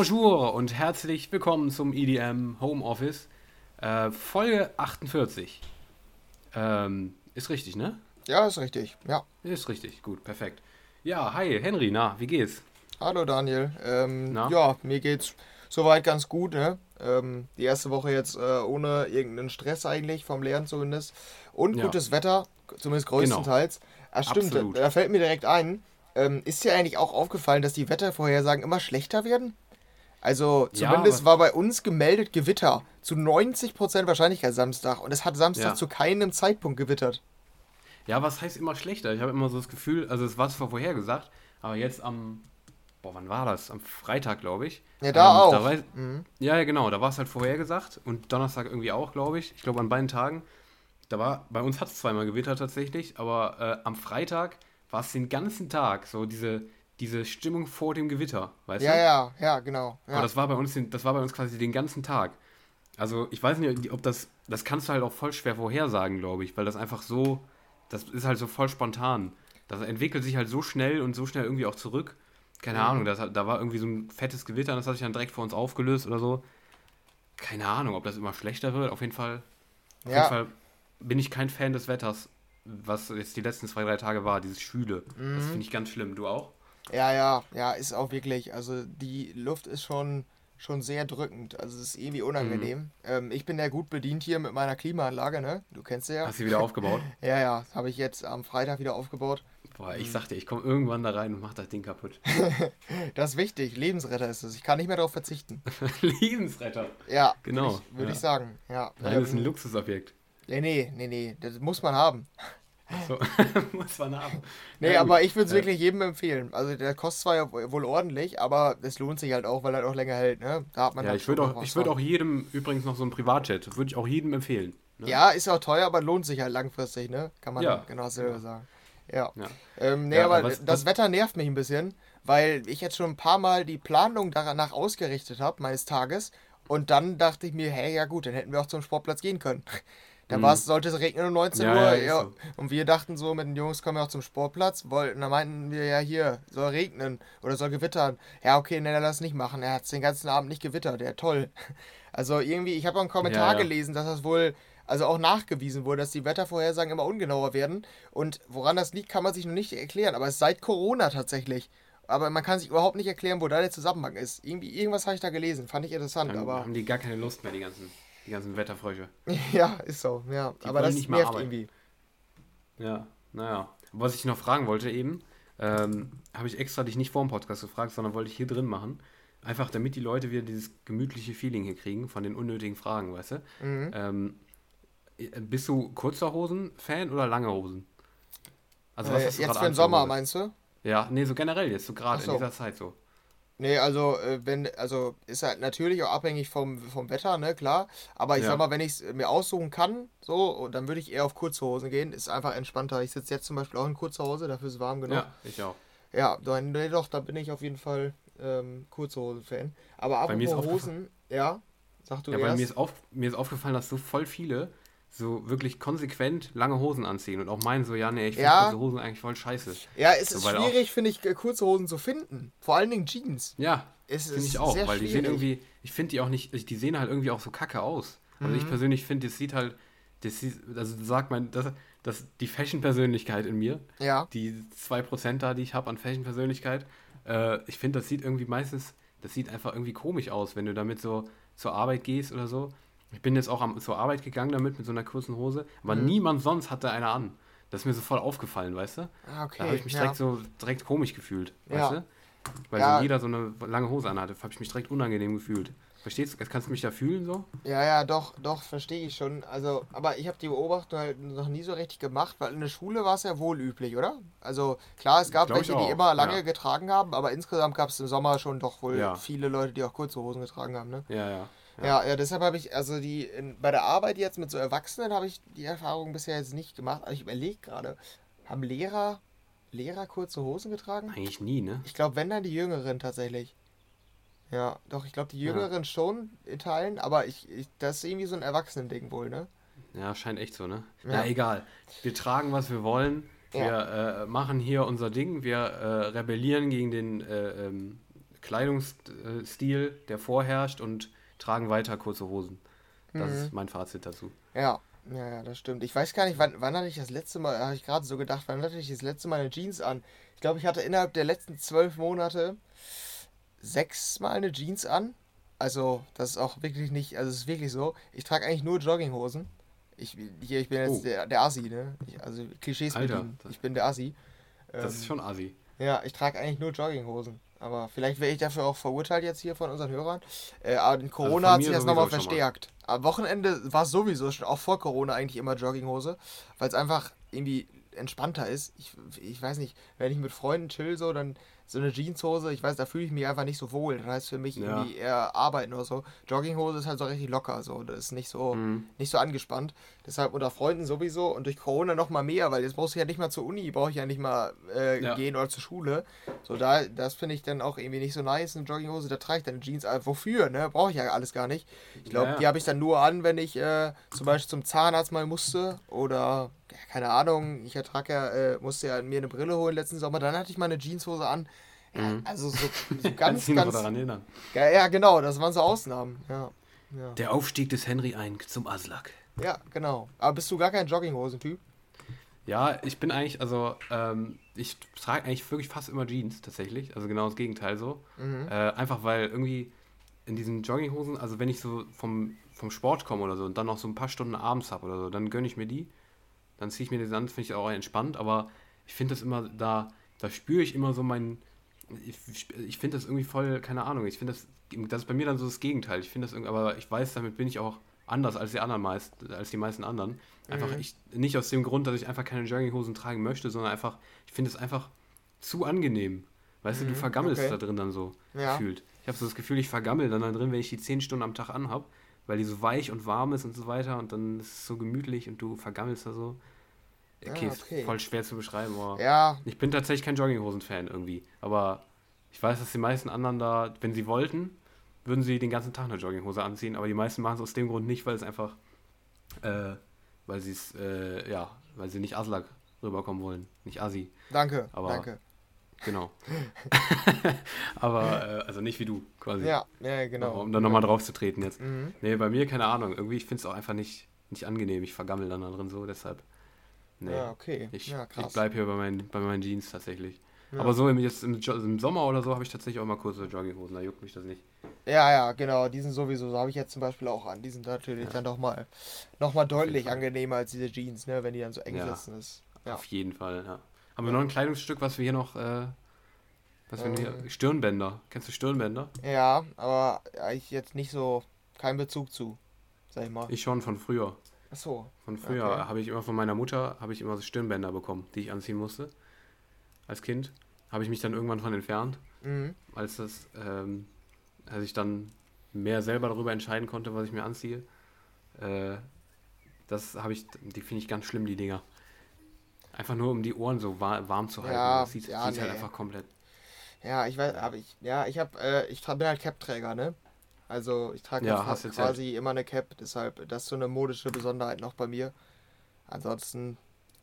Bonjour und herzlich willkommen zum EDM Homeoffice. Äh, Folge 48. Ähm, ist richtig, ne? Ja, ist richtig. Ja. Ist richtig, gut, perfekt. Ja, hi, Henry, na, wie geht's? Hallo Daniel. Ähm, ja, mir geht's soweit ganz gut, ne? Ähm, die erste Woche jetzt äh, ohne irgendeinen Stress eigentlich, vom Lernen zumindest. Und ja. gutes Wetter, zumindest genau. größtenteils. Genau. Ah, stimmt, da, da, fällt mir direkt ein. Ähm, ist dir eigentlich auch aufgefallen, dass die Wettervorhersagen immer schlechter werden? Also zumindest ja, war bei uns gemeldet Gewitter zu 90% Wahrscheinlichkeit Samstag und es hat Samstag ja. zu keinem Zeitpunkt gewittert. Ja, was heißt immer schlechter? Ich habe immer so das Gefühl, also es war zwar vorhergesagt, aber jetzt am, boah, wann war das? Am Freitag, glaube ich. Ja, da ähm, auch. Da war, mhm. Ja, genau, da war es halt vorhergesagt und Donnerstag irgendwie auch, glaube ich. Ich glaube an beiden Tagen. Da war, bei uns hat es zweimal gewittert tatsächlich, aber äh, am Freitag war es den ganzen Tag so diese, diese Stimmung vor dem Gewitter, weißt ja, du? Ja, ja, ja, genau. Ja. Aber das war bei uns, das war bei uns quasi den ganzen Tag. Also ich weiß nicht, ob das, das kannst du halt auch voll schwer vorhersagen, glaube ich, weil das einfach so, das ist halt so voll spontan. Das entwickelt sich halt so schnell und so schnell irgendwie auch zurück. Keine mhm. Ahnung, das, da war irgendwie so ein fettes Gewitter und das hat sich dann direkt vor uns aufgelöst oder so. Keine Ahnung, ob das immer schlechter wird. Auf jeden Fall, auf ja. jeden Fall bin ich kein Fan des Wetters was jetzt die letzten zwei, drei Tage war, dieses Schwüle. Mhm. Das finde ich ganz schlimm. Du auch? Ja, ja, ja, ist auch wirklich. Also die Luft ist schon, schon sehr drückend. Also es ist irgendwie unangenehm. Mhm. Ähm, ich bin ja gut bedient hier mit meiner Klimaanlage, ne? Du kennst sie ja. Hast du wieder aufgebaut? ja, ja, habe ich jetzt am Freitag wieder aufgebaut. Boah, ich sagte, ich komme irgendwann da rein und mach das Ding kaputt. das ist wichtig. Lebensretter ist es. Ich kann nicht mehr darauf verzichten. Lebensretter? Ja, genau. Würde ich, würd ja. ich, sagen. Ja. Nein, das ist ein Luxusobjekt. Nee, nee, nee, nee, das muss man haben. So, muss man haben. Nee, ja, aber ich würde es ja. wirklich jedem empfehlen. Also der kostet zwar ja wohl ordentlich, aber es lohnt sich halt auch, weil er auch länger hält. Ne? Da hat man ja, halt ich würde auch, würd auch jedem, übrigens noch so ein Privatjet, würde ich auch jedem empfehlen. Ne? Ja, ist auch teuer, aber lohnt sich halt langfristig, ne? Kann man ja. genau selber sagen. Ja. ja. Ähm, nee, aber was, das was, Wetter nervt mich ein bisschen, weil ich jetzt schon ein paar Mal die Planung danach ausgerichtet habe, meines Tages. Und dann dachte ich mir, hey, ja gut, dann hätten wir auch zum Sportplatz gehen können. Da mhm. sollte es regnen um 19 ja, Uhr. Ja, ja. So. Und wir dachten so, mit den Jungs kommen wir auch zum Sportplatz. Wollten, da meinten wir ja hier, soll regnen oder soll gewittern. Ja, okay, ne, lass nicht machen. Er hat den ganzen Abend nicht gewittert. Ja, toll. Also irgendwie, ich habe auch einen Kommentar gelesen, dass das wohl also auch nachgewiesen wurde, dass die Wettervorhersagen immer ungenauer werden. Und woran das liegt, kann man sich noch nicht erklären. Aber es ist seit Corona tatsächlich. Aber man kann sich überhaupt nicht erklären, wo da der Zusammenhang ist. Irgendwie, irgendwas habe ich da gelesen, fand ich interessant. Dann aber haben die gar keine Lust mehr, die ganzen die ganzen Wetterfrösche. Ja, ist so, ja. Die aber das nicht nervt arbeiten. irgendwie. Ja, naja. Was ich noch fragen wollte eben, ähm, habe ich extra dich nicht vor dem Podcast gefragt, sondern wollte ich hier drin machen. Einfach damit die Leute wieder dieses gemütliche Feeling hier kriegen von den unnötigen Fragen, weißt du? Mhm. Ähm, bist du kurzer Hosen-Fan oder lange Hosen? Also, was äh, jetzt für den Sommer, meinst du? Ja, nee, so generell jetzt, so gerade so. in dieser Zeit so. Nee, also äh, wenn, also ist halt natürlich auch abhängig vom, vom Wetter, ne, klar. Aber ich ja. sag mal, wenn ich es mir aussuchen kann, so, dann würde ich eher auf kurze Hosen gehen. Ist einfach entspannter. Ich sitze jetzt zum Beispiel auch in kurzer Hose, dafür ist es warm genug. Ja, ich auch. Ja, dann, nee, doch, da bin ich auf jeden Fall ähm, kurze Hosen-Fan. Aber apropos Hosen, ja, sag du ja, erst. Mir ist, auf, mir ist aufgefallen, dass so voll viele so wirklich konsequent lange Hosen anziehen und auch meinen so, ja, nee, ich finde ja. kurze Hosen eigentlich voll scheiße. Ja, es so, ist schwierig, finde ich, kurze Hosen zu finden. Vor allen Dingen Jeans. Ja, finde ich auch, weil schwierig. die sehen irgendwie, ich finde die auch nicht, die sehen halt irgendwie auch so kacke aus. Also mhm. ich persönlich finde, das sieht halt, das sieht, also sagt man, das, das, die Fashion-Persönlichkeit in mir, ja. die 2% da, die ich habe an Fashion-Persönlichkeit, äh, ich finde, das sieht irgendwie meistens, das sieht einfach irgendwie komisch aus, wenn du damit so zur Arbeit gehst oder so ich bin jetzt auch am, zur Arbeit gegangen damit, mit so einer kurzen Hose, aber mhm. niemand sonst hatte eine an. Das ist mir so voll aufgefallen, weißt du? Ah, okay. Da habe ich mich direkt so direkt komisch gefühlt, weißt du? Weil ja. so jeder so eine lange Hose anhatte, habe ich mich direkt unangenehm gefühlt. Verstehst du? Kannst du mich da fühlen so? Ja, ja, doch, doch, verstehe ich schon. Also, aber ich habe die Beobachtung halt noch nie so richtig gemacht, weil in der Schule war es ja wohl üblich, oder? Also, klar, es gab Glaub welche, die immer lange ja. getragen haben, aber insgesamt gab es im Sommer schon doch wohl ja. viele Leute, die auch kurze Hosen getragen haben, ne? Ja, ja. Ja, ja, deshalb habe ich, also die, in, bei der Arbeit jetzt mit so Erwachsenen habe ich die Erfahrung bisher jetzt nicht gemacht. Aber ich überlege gerade, haben Lehrer, Lehrer kurze Hosen getragen? Eigentlich nie, ne? Ich glaube, wenn dann die Jüngeren tatsächlich. Ja, doch, ich glaube, die Jüngeren ja. schon in Teilen, aber ich, ich, das ist irgendwie so ein Erwachsenending wohl, ne? Ja, scheint echt so, ne? Ja, ja egal. Wir tragen, was wir wollen. Wir ja. äh, machen hier unser Ding. Wir äh, rebellieren gegen den äh, ähm, Kleidungsstil, der vorherrscht und tragen weiter kurze Hosen. Das mhm. ist mein Fazit dazu. Ja, ja, ja, das stimmt. Ich weiß gar nicht, wann, wann hatte ich das letzte Mal, habe ich gerade so gedacht, wann hatte ich das letzte Mal eine Jeans an? Ich glaube, ich hatte innerhalb der letzten zwölf Monate sechsmal eine Jeans an. Also, das ist auch wirklich nicht, also es ist wirklich so. Ich trage eigentlich nur Jogginghosen. Ich, hier, ich bin jetzt oh. der, der Assi, ne? Ich, also Klischees Alter, bedienen. Ich bin der Assi. Das ähm, ist schon Assi. Ja, ich trage eigentlich nur Jogginghosen. Aber vielleicht werde ich dafür auch verurteilt jetzt hier von unseren Hörern. Äh, aber in Corona also hat sich das nochmal verstärkt. Mal. Am Wochenende war es sowieso schon auch vor Corona eigentlich immer Jogginghose, weil es einfach irgendwie entspannter ist. Ich, ich weiß nicht, wenn ich mit Freunden chill so, dann so eine Jeanshose, ich weiß, da fühle ich mich einfach nicht so wohl. Das heißt für mich ja. irgendwie eher arbeiten oder so. Jogginghose ist halt so richtig locker, so. Das ist nicht so, mhm. nicht so angespannt. Deshalb unter Freunden sowieso und durch Corona noch mal mehr, weil jetzt brauchst du ja nicht mal zur Uni, brauche ich ja nicht mal äh, ja. gehen oder zur Schule. So, da, das finde ich dann auch irgendwie nicht so nice, eine Jogginghose, da trage ich dann Jeans. Aber wofür, ne? Brauche ich ja alles gar nicht. Ich glaube, ja, die habe ich dann nur an, wenn ich äh, zum Beispiel zum Zahnarzt mal musste oder keine Ahnung, ich ertrage ja, äh, musste ja mir eine Brille holen letzten Sommer, dann hatte ich mal eine Jeanshose an. Ja, mhm. Also so, so ganz, ganz. daran erinnern. Ja, ja, genau, das waren so Ausnahmen. Ja, ja. Der Aufstieg des Henry Eink zum Aslak. Ja, genau. Aber bist du gar kein Jogginghosen-Typ? Ja, ich bin eigentlich, also ähm, ich trage eigentlich wirklich fast immer Jeans tatsächlich. Also genau das Gegenteil so. Mhm. Äh, einfach weil irgendwie in diesen Jogginghosen, also wenn ich so vom, vom Sport komme oder so und dann noch so ein paar Stunden abends habe oder so, dann gönne ich mir die. Dann ziehe ich mir die an, finde ich auch entspannt, aber ich finde das immer, da, da spüre ich immer so meinen ich, ich finde das irgendwie voll, keine Ahnung, ich finde das, das ist bei mir dann so das Gegenteil. Ich finde das irgendwie, aber ich weiß, damit bin ich auch anders als die anderen meist, als die meisten anderen. Einfach mhm. ich, nicht aus dem Grund, dass ich einfach keine Jogginghosen tragen möchte, sondern einfach, ich finde es einfach zu angenehm. Weißt mhm. du, du mhm, vergammelst okay. da drin dann so ja. gefühlt. Ich habe so das Gefühl, ich vergammel dann da drin, wenn ich die 10 Stunden am Tag anhab, weil die so weich und warm ist und so weiter und dann ist es so gemütlich und du vergammelst da so. Okay, ja, okay. ist voll schwer zu beschreiben, aber ja. ich bin tatsächlich kein Jogginghosen-Fan irgendwie. Aber ich weiß, dass die meisten anderen da, wenn sie wollten, würden sie den ganzen Tag eine Jogginghose anziehen, aber die meisten machen es aus dem Grund nicht, weil es einfach, äh, weil sie es, äh, ja, weil sie nicht Aslak rüberkommen wollen, nicht Asi. Danke, aber, danke. Genau. aber, äh, also nicht wie du, quasi. Ja, ja genau. Um dann nochmal drauf zu treten jetzt. Mhm. Nee, bei mir keine Ahnung. Irgendwie, ich finde es auch einfach nicht, nicht angenehm. Ich vergammel dann da drin so, deshalb. Nee. Ja, okay. Ich, ja, ich bleibe hier bei meinen, bei meinen Jeans tatsächlich. Ja. Aber so im, jetzt im, im, Sommer oder so habe ich tatsächlich auch mal kurze Jogginghosen, da juckt mich das nicht. Ja, ja, genau, die sind sowieso, so habe ich jetzt zum Beispiel auch an. Die sind natürlich ja. dann doch mal, noch mal deutlich angenehmer als diese Jeans, ne, wenn die dann so eng ja. sitzen. Ist. Ja. Auf jeden Fall, ja. Haben wir noch ein Kleidungsstück, was wir hier noch, äh, was ähm. wir hier, Stirnbänder. Kennst du Stirnbänder? Ja, aber ich jetzt nicht so, keinen Bezug zu, sag ich mal. Ich schon von früher. Ach so. Von früher okay. habe ich immer von meiner Mutter habe ich immer so Stirnbänder bekommen, die ich anziehen musste als Kind. Habe ich mich dann irgendwann von entfernt, mhm. als das, ähm, als ich dann mehr selber darüber entscheiden konnte, was ich mir anziehe. Äh, das habe ich, die finde ich ganz schlimm, die Dinger. Einfach nur um die Ohren so war, warm zu halten. Ja, das sieht, ja, sieht halt nee. halt einfach komplett. Ja, ich weiß, aber ich, ja, ich habe, äh, ich bin halt Cap-Träger, ne? Also ich trage ja, quasi halt. immer eine Cap, deshalb das ist so eine modische Besonderheit noch bei mir. Ansonsten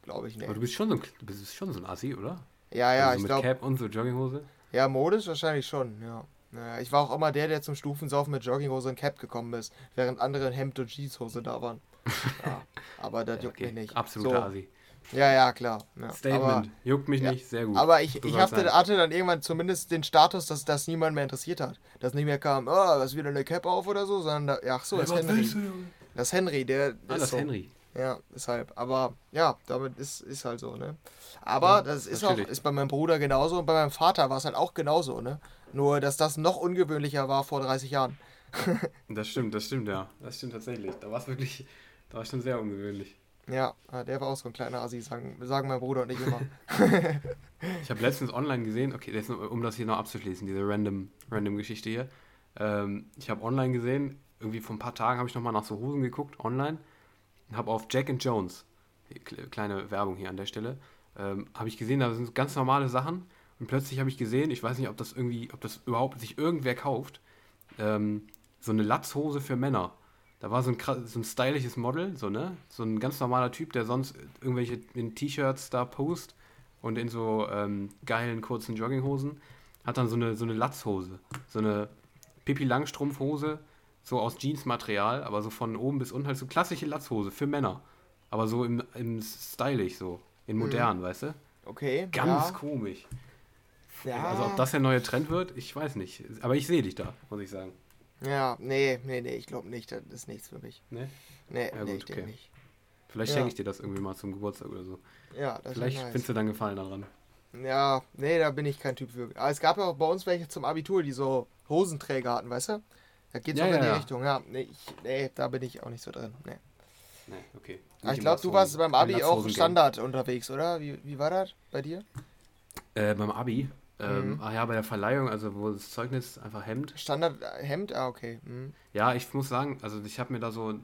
glaube ich nicht. Aber du bist schon so ein, du bist schon so ein Assi, oder? Ja, ja, also ich glaube. Cap und so Jogginghose? Ja, modisch wahrscheinlich schon, ja. Naja, ich war auch immer der, der zum Stufensaufen mit Jogginghose und Cap gekommen ist, während andere in Hemd und Jeanshose da waren. Ja, aber das juckt okay. mich nicht. Absoluter so. Asi. Ja, ja, klar. Ja. Statement. Aber, juckt mich ja, nicht, sehr gut. Aber ich, ich hatte, hatte, dann irgendwann zumindest den Status, dass das niemand mehr interessiert hat. Dass nicht mehr kam, oh, was wieder eine Cap auf oder so, sondern, da, ja, ach so, das hey, Henry. Das Henry, der. Ah, das so. Henry. Ja, deshalb. Aber ja, damit ist, ist halt so, ne? Aber ja, das ist natürlich. auch, ist bei meinem Bruder genauso und bei meinem Vater war es halt auch genauso, ne? Nur, dass das noch ungewöhnlicher war vor 30 Jahren. das stimmt, das stimmt, ja. Das stimmt tatsächlich. Da war es wirklich, da war es schon sehr ungewöhnlich. Ja, der war auch so ein kleiner Assi, sagen, sagen mein Bruder und ich immer. ich habe letztens online gesehen, okay, um das hier noch abzuschließen, diese random, random Geschichte hier. Ähm, ich habe online gesehen, irgendwie vor ein paar Tagen habe ich nochmal nach so Hosen geguckt, online habe auf Jack and Jones, kleine Werbung hier an der Stelle, ähm, habe ich gesehen, da sind ganz normale Sachen und plötzlich habe ich gesehen, ich weiß nicht, ob das irgendwie, ob das überhaupt sich irgendwer kauft, ähm, so eine Latzhose für Männer. Da war so ein, so ein stylisches Model, so, ne? So ein ganz normaler Typ, der sonst irgendwelche in T-Shirts da post und in so ähm, geilen kurzen Jogginghosen. hat dann so eine, so eine Latzhose. So eine Pipi Langstrumpfhose, so aus Jeansmaterial, aber so von oben bis unten halt so klassische Latzhose für Männer. Aber so im, im stylisch so, in mhm. modern, mhm. weißt du? Okay. Ganz ja. komisch. Ja. Also ob das der neue Trend wird, ich weiß nicht. Aber ich sehe dich da, muss ich sagen. Ja, nee, nee, nee, ich glaube nicht. Das ist nichts für mich. Nee? Nee, ja, nee gut, ich okay. nicht. Vielleicht ja. schenke ich dir das irgendwie mal zum Geburtstag oder so. Ja, das Vielleicht nice. findest du dann Gefallen daran. Ja, nee, da bin ich kein Typ für. Aber es gab ja auch bei uns welche zum Abitur, die so Hosenträger hatten, weißt du? Da geht's ja, auch in die ja. Richtung. Ja, nee, ich, nee, da bin ich auch nicht so drin. Nee. Nee, okay. Aber ich glaube, du warst beim Abi auch Standard unterwegs, oder? Wie, wie war das bei dir? Äh, beim Abi? Ähm, mhm. Ach ja, bei der Verleihung, also wo das Zeugnis einfach Hemd. Standard äh, Hemd, ah, okay. Mhm. Ja, ich muss sagen, also ich habe mir da so,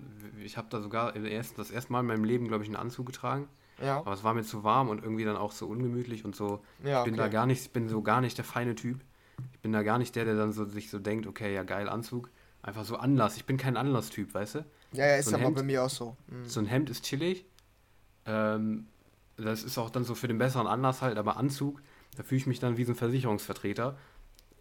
ich habe da sogar erst, das erste Mal in meinem Leben, glaube ich, einen Anzug getragen. Ja. Aber es war mir zu warm und irgendwie dann auch so ungemütlich und so. Ja, ich bin okay. da gar nicht, ich bin so gar nicht der feine Typ. Ich bin da gar nicht der, der dann so sich so denkt, okay, ja geil, Anzug. Einfach so Anlass. Ich bin kein Anlasstyp, weißt du? Ja, ja, ist so aber bei mir auch so. Mhm. So ein Hemd ist chillig. Ähm, das ist auch dann so für den besseren Anlass halt, aber Anzug, da fühle ich mich dann wie so ein Versicherungsvertreter,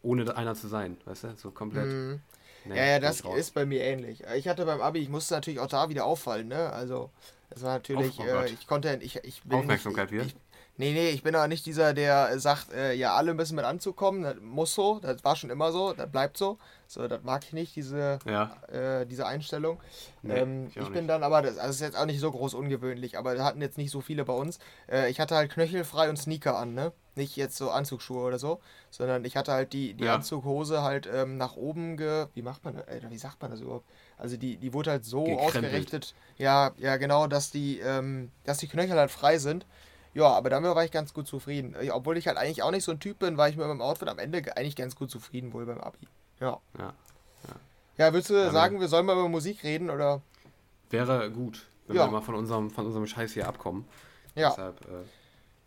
ohne einer zu sein, weißt du? So komplett. Mhm. Nee, ja, ja, das ist bei mir ähnlich. Ich hatte beim Abi, ich musste natürlich auch da wieder auffallen, ne? Also, das war natürlich, oh, oh äh, ich konnte, ich, ich Aufmerksamkeit nicht, ich, Nee, nee, ich bin aber nicht dieser, der sagt, äh, ja, alle müssen mit Anzug kommen. Das muss so, das war schon immer so, das bleibt so. So, das mag ich nicht, diese, ja. äh, diese Einstellung. Nee, ähm, ich, ich bin dann aber, das, also ist jetzt auch nicht so groß ungewöhnlich, aber da hatten jetzt nicht so viele bei uns. Äh, ich hatte halt knöchelfrei und Sneaker an, ne? Nicht jetzt so Anzugsschuhe oder so, sondern ich hatte halt die, die ja. Anzughose halt ähm, nach oben ge. Wie macht man das? Wie sagt man das überhaupt? Also die, die wurde halt so Gekrempelt. ausgerichtet, ja, ja, genau, dass die, ähm, dass die Knöchel halt frei sind. Ja, aber damit war ich ganz gut zufrieden. Obwohl ich halt eigentlich auch nicht so ein Typ bin, war ich mit meinem Outfit am Ende eigentlich ganz gut zufrieden, wohl beim Abi. Ja. Ja, ja. ja willst du ja, sagen, wir sollen mal über Musik reden oder? Wäre gut, wenn ja. wir mal von unserem, von unserem Scheiß hier abkommen. Ja. Deshalb, äh,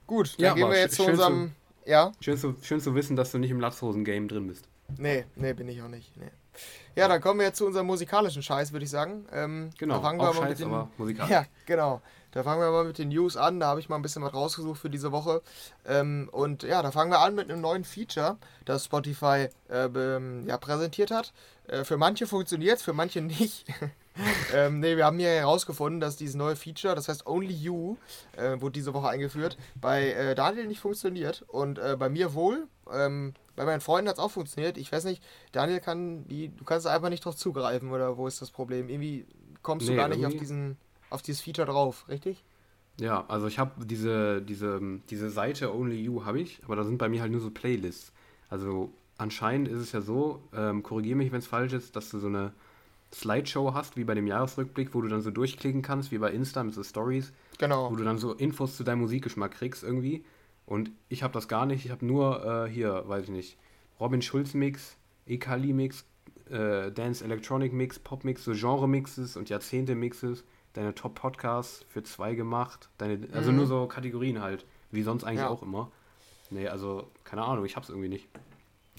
gut, dann gehen wir jetzt zu unserem. Zu, ja. Schön zu, schön zu wissen, dass du nicht im Latzhosen-Game drin bist. Nee, nee, bin ich auch nicht. Nee. Ja, dann kommen wir jetzt zu unserem musikalischen Scheiß, würde ich sagen. Ähm, genau, fangen wir auch Scheiß, den, aber musikalisch. Ja, genau. Da fangen wir mal mit den News an. Da habe ich mal ein bisschen was rausgesucht für diese Woche. Ähm, und ja, da fangen wir an mit einem neuen Feature, das Spotify äh, ja, präsentiert hat. Äh, für manche funktioniert es, für manche nicht. ähm, ne, wir haben hier herausgefunden, dass dieses neue Feature, das heißt Only You, äh, wurde diese Woche eingeführt, bei äh, Daniel nicht funktioniert und äh, bei mir wohl. Ähm, bei meinen Freunden hat es auch funktioniert. Ich weiß nicht, Daniel kann die, du kannst einfach nicht drauf zugreifen oder wo ist das Problem? Irgendwie kommst nee, du gar nicht auf diesen auf dieses Feature drauf, richtig? Ja, also ich habe diese, diese, diese Seite Only You habe ich, aber da sind bei mir halt nur so Playlists. Also anscheinend ist es ja so, ähm, korrigiere mich, wenn es falsch ist, dass du so eine Slideshow hast, wie bei dem Jahresrückblick, wo du dann so durchklicken kannst, wie bei Insta mit so Stories. Genau. Wo du dann so Infos zu deinem Musikgeschmack kriegst irgendwie. Und ich habe das gar nicht. Ich habe nur äh, hier, weiß ich nicht, Robin Schulz Mix, Ekali Mix, äh, Dance Electronic Mix, Pop Mix, so Genre Mixes und Jahrzehnte Mixes deine Top-Podcasts für zwei gemacht. Deine, also mhm. nur so Kategorien halt, wie sonst eigentlich ja. auch immer. Nee, also keine Ahnung, ich hab's irgendwie nicht.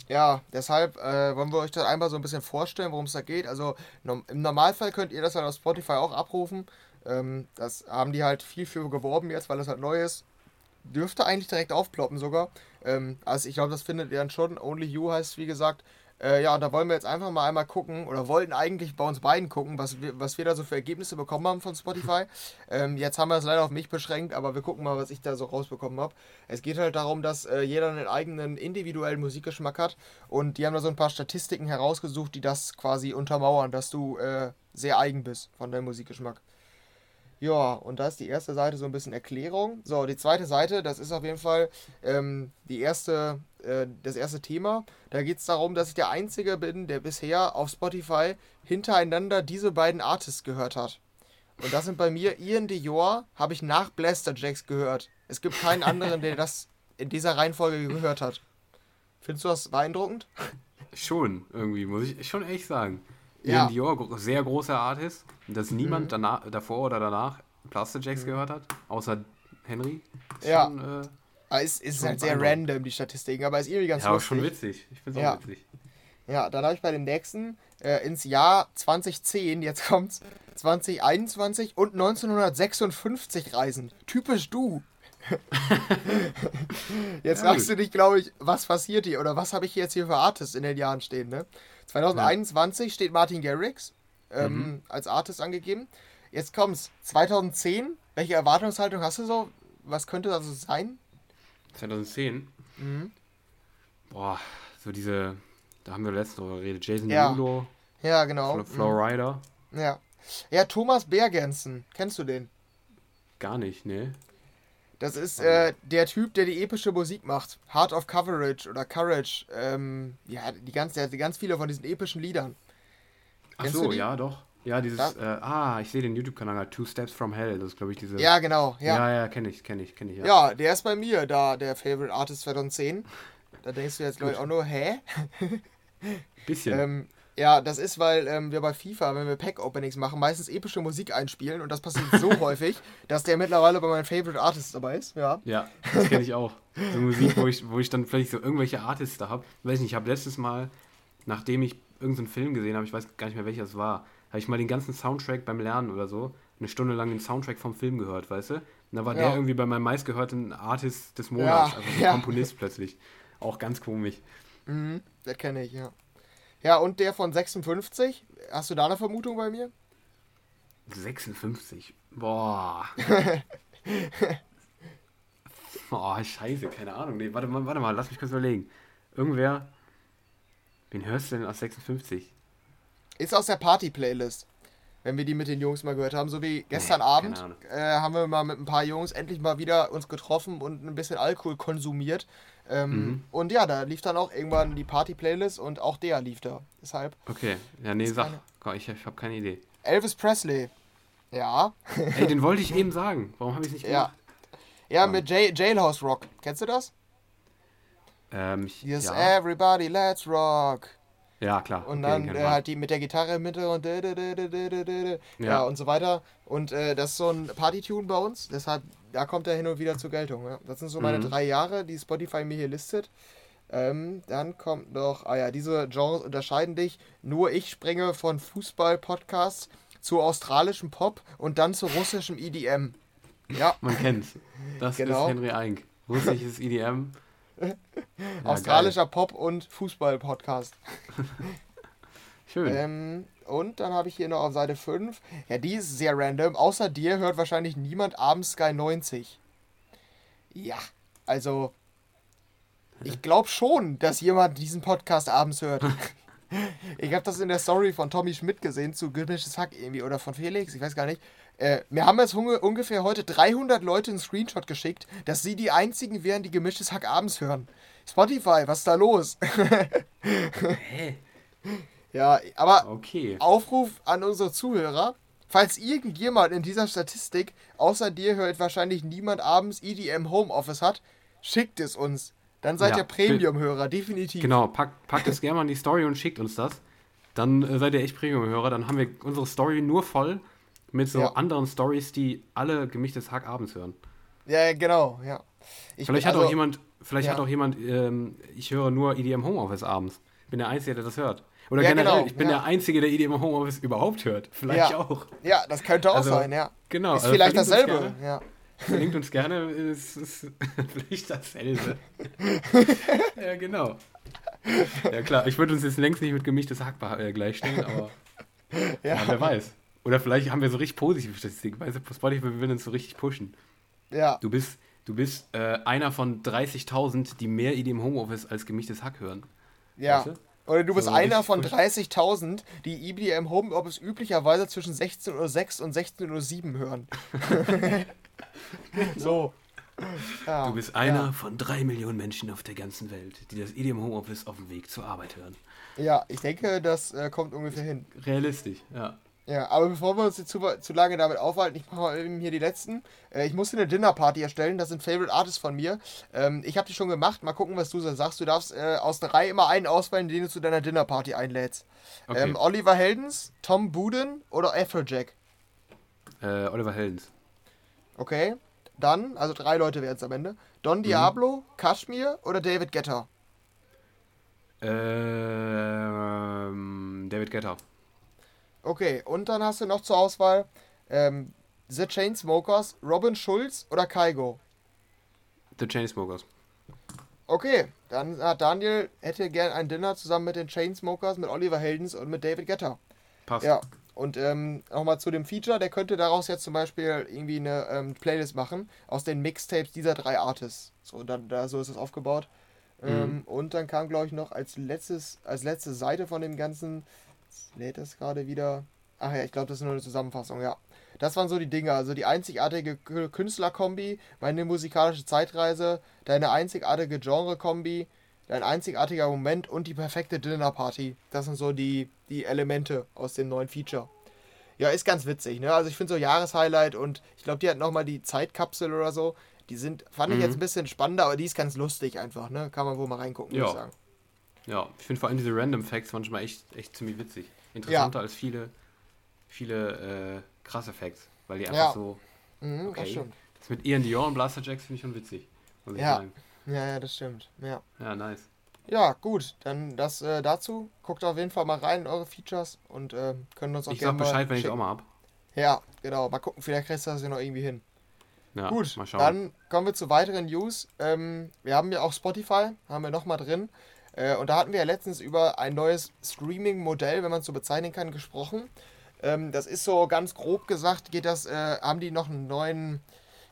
Ja, deshalb äh, wollen wir euch das einmal so ein bisschen vorstellen, worum es da geht. Also no im Normalfall könnt ihr das halt auf Spotify auch abrufen. Ähm, das haben die halt viel für geworben jetzt, weil das halt neu ist. Dürfte eigentlich direkt aufploppen sogar. Ähm, also ich glaube, das findet ihr dann schon. Only You heißt, wie gesagt, äh, ja, und da wollen wir jetzt einfach mal einmal gucken oder wollten eigentlich bei uns beiden gucken, was wir, was wir da so für Ergebnisse bekommen haben von Spotify. ähm, jetzt haben wir es leider auf mich beschränkt, aber wir gucken mal, was ich da so rausbekommen habe. Es geht halt darum, dass äh, jeder einen eigenen individuellen Musikgeschmack hat und die haben da so ein paar Statistiken herausgesucht, die das quasi untermauern, dass du äh, sehr eigen bist von deinem Musikgeschmack. Ja, und da ist die erste Seite so ein bisschen Erklärung. So, die zweite Seite, das ist auf jeden Fall ähm, die erste, äh, das erste Thema. Da geht es darum, dass ich der Einzige bin, der bisher auf Spotify hintereinander diese beiden Artists gehört hat. Und das sind bei mir Ian Dior, habe ich nach Blaster Jacks gehört. Es gibt keinen anderen, der das in dieser Reihenfolge gehört hat. Findest du das beeindruckend? Schon, irgendwie, muss ich schon echt sagen. Ian ja. Dior, sehr großer Artist, dass niemand mhm. danach, davor oder danach Plaster Jacks mhm. gehört hat, außer Henry. Ist ja. Schon, äh, ah, es ist halt sehr random, die Statistiken, aber ist irgendwie ganz ja, lustig. Ja, schon witzig. Ich finde es auch ja. witzig. Ja, dann habe ich bei dem nächsten äh, ins Jahr 2010, jetzt kommt's, 2021 und 1956 reisen. Typisch du. Jetzt ja, fragst du dich, glaube ich, was passiert hier oder was habe ich jetzt hier für Artists in den Jahren stehen, ne? 2021 ja. steht Martin Garrix ähm, mhm. als Artist angegeben. Jetzt kommt's. 2010, welche Erwartungshaltung hast du so? Was könnte das sein? 2010? Mhm. Boah, so diese, da haben wir letztens drüber geredet, Jason ja. Derulo. Ja, genau. Flowrider. Mhm. Ja. Ja, Thomas Bergensen, kennst du den? Gar nicht, ne? Das ist äh, der Typ, der die epische Musik macht. Heart of Coverage oder Courage. Ähm, ja, die ganz, der hat ganz viele von diesen epischen Liedern. Ach so, ja, doch. Ja, dieses, äh, ah, ich sehe den YouTube-Kanal, Two Steps from Hell, das ist, glaube ich, diese... Ja, genau, ja. Ja, ja, kenne ich, kenne ich, kenne ich, ja. Ja, der ist bei mir da, der Favorite Artist 2010. Da denkst du jetzt, glaube ich, auch nur, hä? Bisschen. ähm, ja, das ist, weil ähm, wir bei FIFA, wenn wir Pack-Openings machen, meistens epische Musik einspielen und das passiert so häufig, dass der mittlerweile bei meinen Favorite Artists dabei ist, ja. Ja, das kenne ich auch. So Musik, wo ich, wo ich dann vielleicht so irgendwelche Artists da habe. Weiß nicht, ich habe letztes Mal, nachdem ich irgendeinen Film gesehen habe, ich weiß gar nicht mehr welcher es war, habe ich mal den ganzen Soundtrack beim Lernen oder so, eine Stunde lang den Soundtrack vom Film gehört, weißt du? Und da war ja. der irgendwie bei meinem meistgehörten Artist des Monats, ja, also so ja. Komponist plötzlich. Auch ganz komisch. Mhm, das kenne ich, ja. Ja, und der von 56, hast du da eine Vermutung bei mir? 56? Boah. Boah, scheiße, keine Ahnung. Nee, warte mal, warte mal, lass mich kurz überlegen. Irgendwer. Wen hörst du denn aus 56? Ist aus der Party-Playlist. Wenn wir die mit den Jungs mal gehört haben. So wie gestern nee, Abend äh, haben wir mal mit ein paar Jungs endlich mal wieder uns getroffen und ein bisschen Alkohol konsumiert. Ähm, mhm. Und ja, da lief dann auch irgendwann die Party-Playlist und auch der lief da. Deshalb. Okay, ja, nee, sag. Keine... Ich, ich habe keine Idee. Elvis Presley. Ja. Ey, den wollte ich eben sagen. Warum habe ich es nicht gemacht? Ja, ja mit J Jailhouse Rock. Kennst du das? Ähm, ich, yes, ja. everybody, let's rock. Ja, klar. Und okay, dann äh, halt die mit der Gitarre im Mitte und ja. ja. und so weiter. Und äh, das ist so ein Party-Tune bei uns, deshalb, da kommt er hin und wieder zur Geltung. Ja. Das sind so meine mhm. drei Jahre, die Spotify mir hier listet. Ähm, dann kommt noch, ah ja, diese Genres unterscheiden dich. Nur ich springe von Fußball-Podcasts zu australischem Pop und dann zu russischem EDM. Ja. Man kennt's. Das genau. ist Henry Eink. Russisches EDM. Australischer geil. Pop- und Fußball-Podcast. Schön. Ähm, und dann habe ich hier noch auf Seite 5. Ja, die ist sehr random. Außer dir hört wahrscheinlich niemand abends Sky 90. Ja, also. Ich glaube schon, dass jemand diesen Podcast abends hört. ich habe das in der Story von Tommy Schmidt gesehen zu Gemischtes Hack irgendwie oder von Felix, ich weiß gar nicht. Äh, mir haben jetzt ungefähr heute 300 Leute einen Screenshot geschickt, dass sie die einzigen wären, die gemischtes Hack abends hören. Spotify, was ist da los? Hä? Ja, aber okay. Aufruf an unsere Zuhörer. Falls irgendjemand in dieser Statistik außer dir hört wahrscheinlich niemand abends EDM Homeoffice hat, schickt es uns. Dann seid ja, ihr Premium-Hörer, definitiv. Genau, packt, packt es gerne mal in die Story und schickt uns das. Dann äh, seid ihr echt Premium-Hörer. Dann haben wir unsere Story nur voll mit so ja. anderen Stories, die alle gemischtes Hack abends hören. Ja, genau, ja. Ich vielleicht hat also, auch jemand, vielleicht ja. hat auch jemand, ähm, ich höre nur EDM Homeoffice abends. Ich bin der Einzige, der das hört. Oder ja, generell, genau, ich bin der Einzige, der EDM Homeoffice überhaupt hört. Vielleicht auch. Ja, das könnte auch also, sein, ja. Genau. Ist also vielleicht dasselbe, ja. Verlinkt uns gerne, ist, ist vielleicht dasselbe. ja, genau. Ja, klar, ich würde uns jetzt längst nicht mit gemischtes Hack äh, gleichstellen, aber ja. ja. wer weiß. Oder vielleicht haben wir so richtig positive Statistiken. Weißt du, Spotify will uns so richtig pushen. Ja. Du bist, du bist äh, einer von 30.000, die mehr EDM Homeoffice als gemischtes Hack hören. Ja. Weißt du? Oder du bist so einer von 30.000, die EDM Homeoffice üblicherweise zwischen 16.06 Uhr und 16.07 Uhr hören. so. Ja, du bist einer ja. von drei Millionen Menschen auf der ganzen Welt, die das EDM Homeoffice auf dem Weg zur Arbeit hören. Ja, ich denke, das äh, kommt ungefähr hin. Realistisch, ja. Ja, aber bevor wir uns jetzt zu, zu lange damit aufhalten, ich mache mal eben hier die letzten. Äh, ich musste eine Dinnerparty erstellen, das sind Favorite Artists von mir. Ähm, ich habe die schon gemacht, mal gucken, was du so sagst. Du darfst äh, aus drei immer einen auswählen, den du zu deiner Dinnerparty einlädst. Okay. Ähm, Oliver Heldens, Tom Buden oder Afrojack? Äh, Oliver Heldens. Okay, dann, also drei Leute werden es am Ende. Don mhm. Diablo, Kashmir oder David Guetta? Ähm, David Guetta. Okay, und dann hast du noch zur Auswahl ähm, The Chainsmokers, Robin Schulz oder Kaigo? The Chainsmokers. Okay, dann hat Daniel hätte gern ein Dinner zusammen mit den Chainsmokers, mit Oliver Heldens und mit David Guetta. Passt. Ja. Und ähm, nochmal zu dem Feature, der könnte daraus jetzt zum Beispiel irgendwie eine ähm, Playlist machen aus den Mixtapes dieser drei Artists. So, dann, da, so ist es aufgebaut. Mhm. Ähm, und dann kam, glaube ich, noch als letztes, als letzte Seite von dem Ganzen, lädt das gerade wieder. Ach ja, ich glaube, das ist nur eine Zusammenfassung, ja. Das waren so die Dinge. Also die einzigartige Künstlerkombi, meine musikalische Zeitreise, deine einzigartige Genre-Kombi, dein einzigartiger Moment und die perfekte Dinnerparty. Das sind so die, die Elemente aus dem neuen Feature. Ja, ist ganz witzig, ne? Also ich finde so Jahreshighlight und ich glaube, die hat nochmal die Zeitkapsel oder so. Die sind, fand mhm. ich jetzt ein bisschen spannender, aber die ist ganz lustig einfach, ne? Kann man wohl mal reingucken, ja. würde ich sagen. Ja, ich finde vor allem diese Random Facts manchmal echt, echt ziemlich witzig. Interessanter ja. als viele, viele äh, krasse Facts, weil die einfach ja. so. Mhm, okay. Das, das mit Ian Dior und Blaster Jacks finde ich schon witzig. Muss ja. sagen. Ja, ja, das stimmt. Ja. Ja, nice. Ja, gut, dann das äh, dazu. Guckt auf jeden Fall mal rein in eure Features und äh, können uns auch ich gerne. Ich sag Bescheid, wenn ich auch mal hab. Ja, genau. Mal gucken, vielleicht kriegst du das ja noch irgendwie hin. Ja, gut, dann kommen wir zu weiteren News. Ähm, wir haben ja auch Spotify, haben wir nochmal drin. Äh, und da hatten wir ja letztens über ein neues Streaming-Modell, wenn man es so bezeichnen kann, gesprochen. Ähm, das ist so ganz grob gesagt, geht das, äh, haben die noch einen neuen,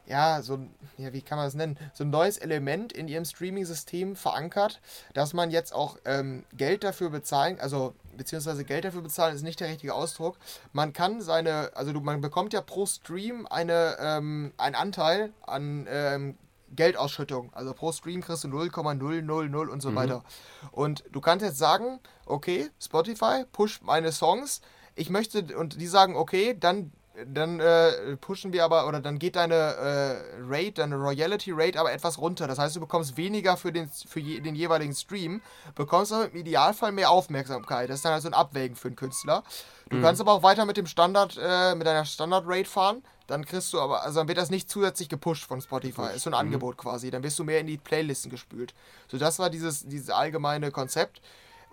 ja, so, ja, wie kann man das nennen, so ein neues Element in ihrem Streaming-System verankert, dass man jetzt auch ähm, Geld dafür bezahlen, also beziehungsweise Geld dafür bezahlen ist nicht der richtige Ausdruck. Man kann seine, also du, man bekommt ja pro Stream eine, ähm, einen Anteil an ähm, Geldausschüttung. Also pro Stream kriegst du 0,000 und so mhm. weiter. Und du kannst jetzt sagen, okay, Spotify pusht meine Songs ich möchte, und die sagen, okay, dann, dann äh, pushen wir aber, oder dann geht deine äh, Rate, deine Royalty Rate aber etwas runter. Das heißt, du bekommst weniger für den, für je, den jeweiligen Stream, bekommst aber im Idealfall mehr Aufmerksamkeit. Das ist dann also ein Abwägen für einen Künstler. Du mhm. kannst aber auch weiter mit dem Standard, äh, mit deiner Standard Rate fahren. Dann kriegst du aber, also dann wird das nicht zusätzlich gepusht von Spotify. Ist so ein mhm. Angebot quasi. Dann wirst du mehr in die Playlisten gespült. So, das war dieses, dieses allgemeine Konzept.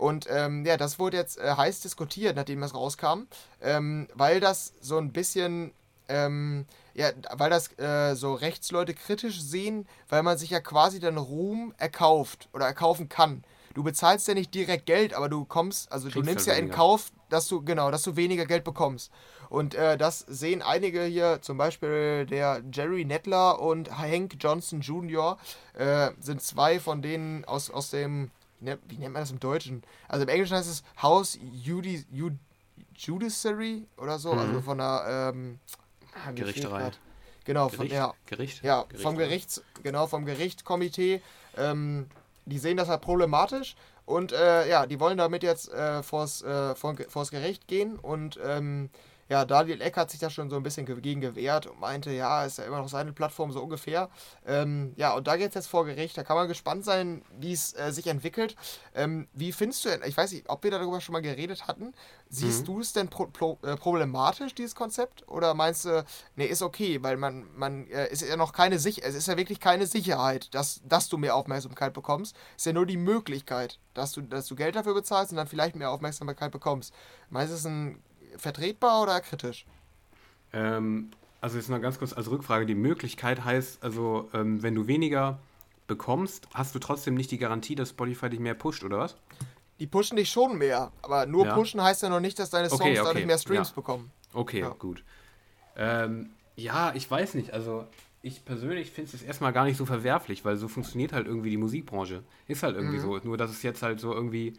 Und ähm, ja, das wurde jetzt äh, heiß diskutiert, nachdem das rauskam, ähm, weil das so ein bisschen, ähm, ja, weil das äh, so Rechtsleute kritisch sehen, weil man sich ja quasi dann Ruhm erkauft oder erkaufen kann. Du bezahlst ja nicht direkt Geld, aber du kommst, also Kriegst du nimmst ja in Kauf, dass du, genau, dass du weniger Geld bekommst. Und äh, das sehen einige hier, zum Beispiel der Jerry Nettler und Hank Johnson Jr., äh, sind zwei von denen aus, aus dem Ne, wie nennt man das im Deutschen? Also im Englischen heißt es House Judi, Jud, Judiciary oder so, also mhm. also von der ähm, ah, Gerichtsreihe. Genau, Gericht? von ja, Gericht. Ja, Gericht, vom Gerichts, genau, vom Gerichtskomitee. Ähm, die sehen das halt problematisch und äh, ja, die wollen damit jetzt äh, vors, äh, vors Gericht gehen und ähm, ja, Daniel Eck hat sich da schon so ein bisschen gegen gewehrt und meinte, ja, ist ja immer noch seine Plattform so ungefähr. Ähm, ja, und da geht es jetzt vor Gericht. Da kann man gespannt sein, wie es äh, sich entwickelt. Ähm, wie findest du denn, ich weiß nicht, ob wir darüber schon mal geredet hatten, siehst mhm. du es denn pro, pro, äh, problematisch, dieses Konzept? Oder meinst du, nee, ist okay, weil man, man, äh, ist ja noch keine Sicherheit, es ist ja wirklich keine Sicherheit, dass, dass du mehr Aufmerksamkeit bekommst. Es ist ja nur die Möglichkeit, dass du, dass du Geld dafür bezahlst und dann vielleicht mehr Aufmerksamkeit bekommst. Meinst du, es ist ein vertretbar oder kritisch? Ähm, also jetzt noch ganz kurz als Rückfrage, die Möglichkeit heißt, also ähm, wenn du weniger bekommst, hast du trotzdem nicht die Garantie, dass Spotify dich mehr pusht, oder was? Die pushen dich schon mehr, aber nur ja. pushen heißt ja noch nicht, dass deine Songs okay, okay. dadurch mehr Streams ja. bekommen. Okay, ja. gut. Ähm, ja, ich weiß nicht, also ich persönlich finde es erstmal gar nicht so verwerflich, weil so funktioniert halt irgendwie die Musikbranche. Ist halt irgendwie mhm. so. Nur, dass es jetzt halt so irgendwie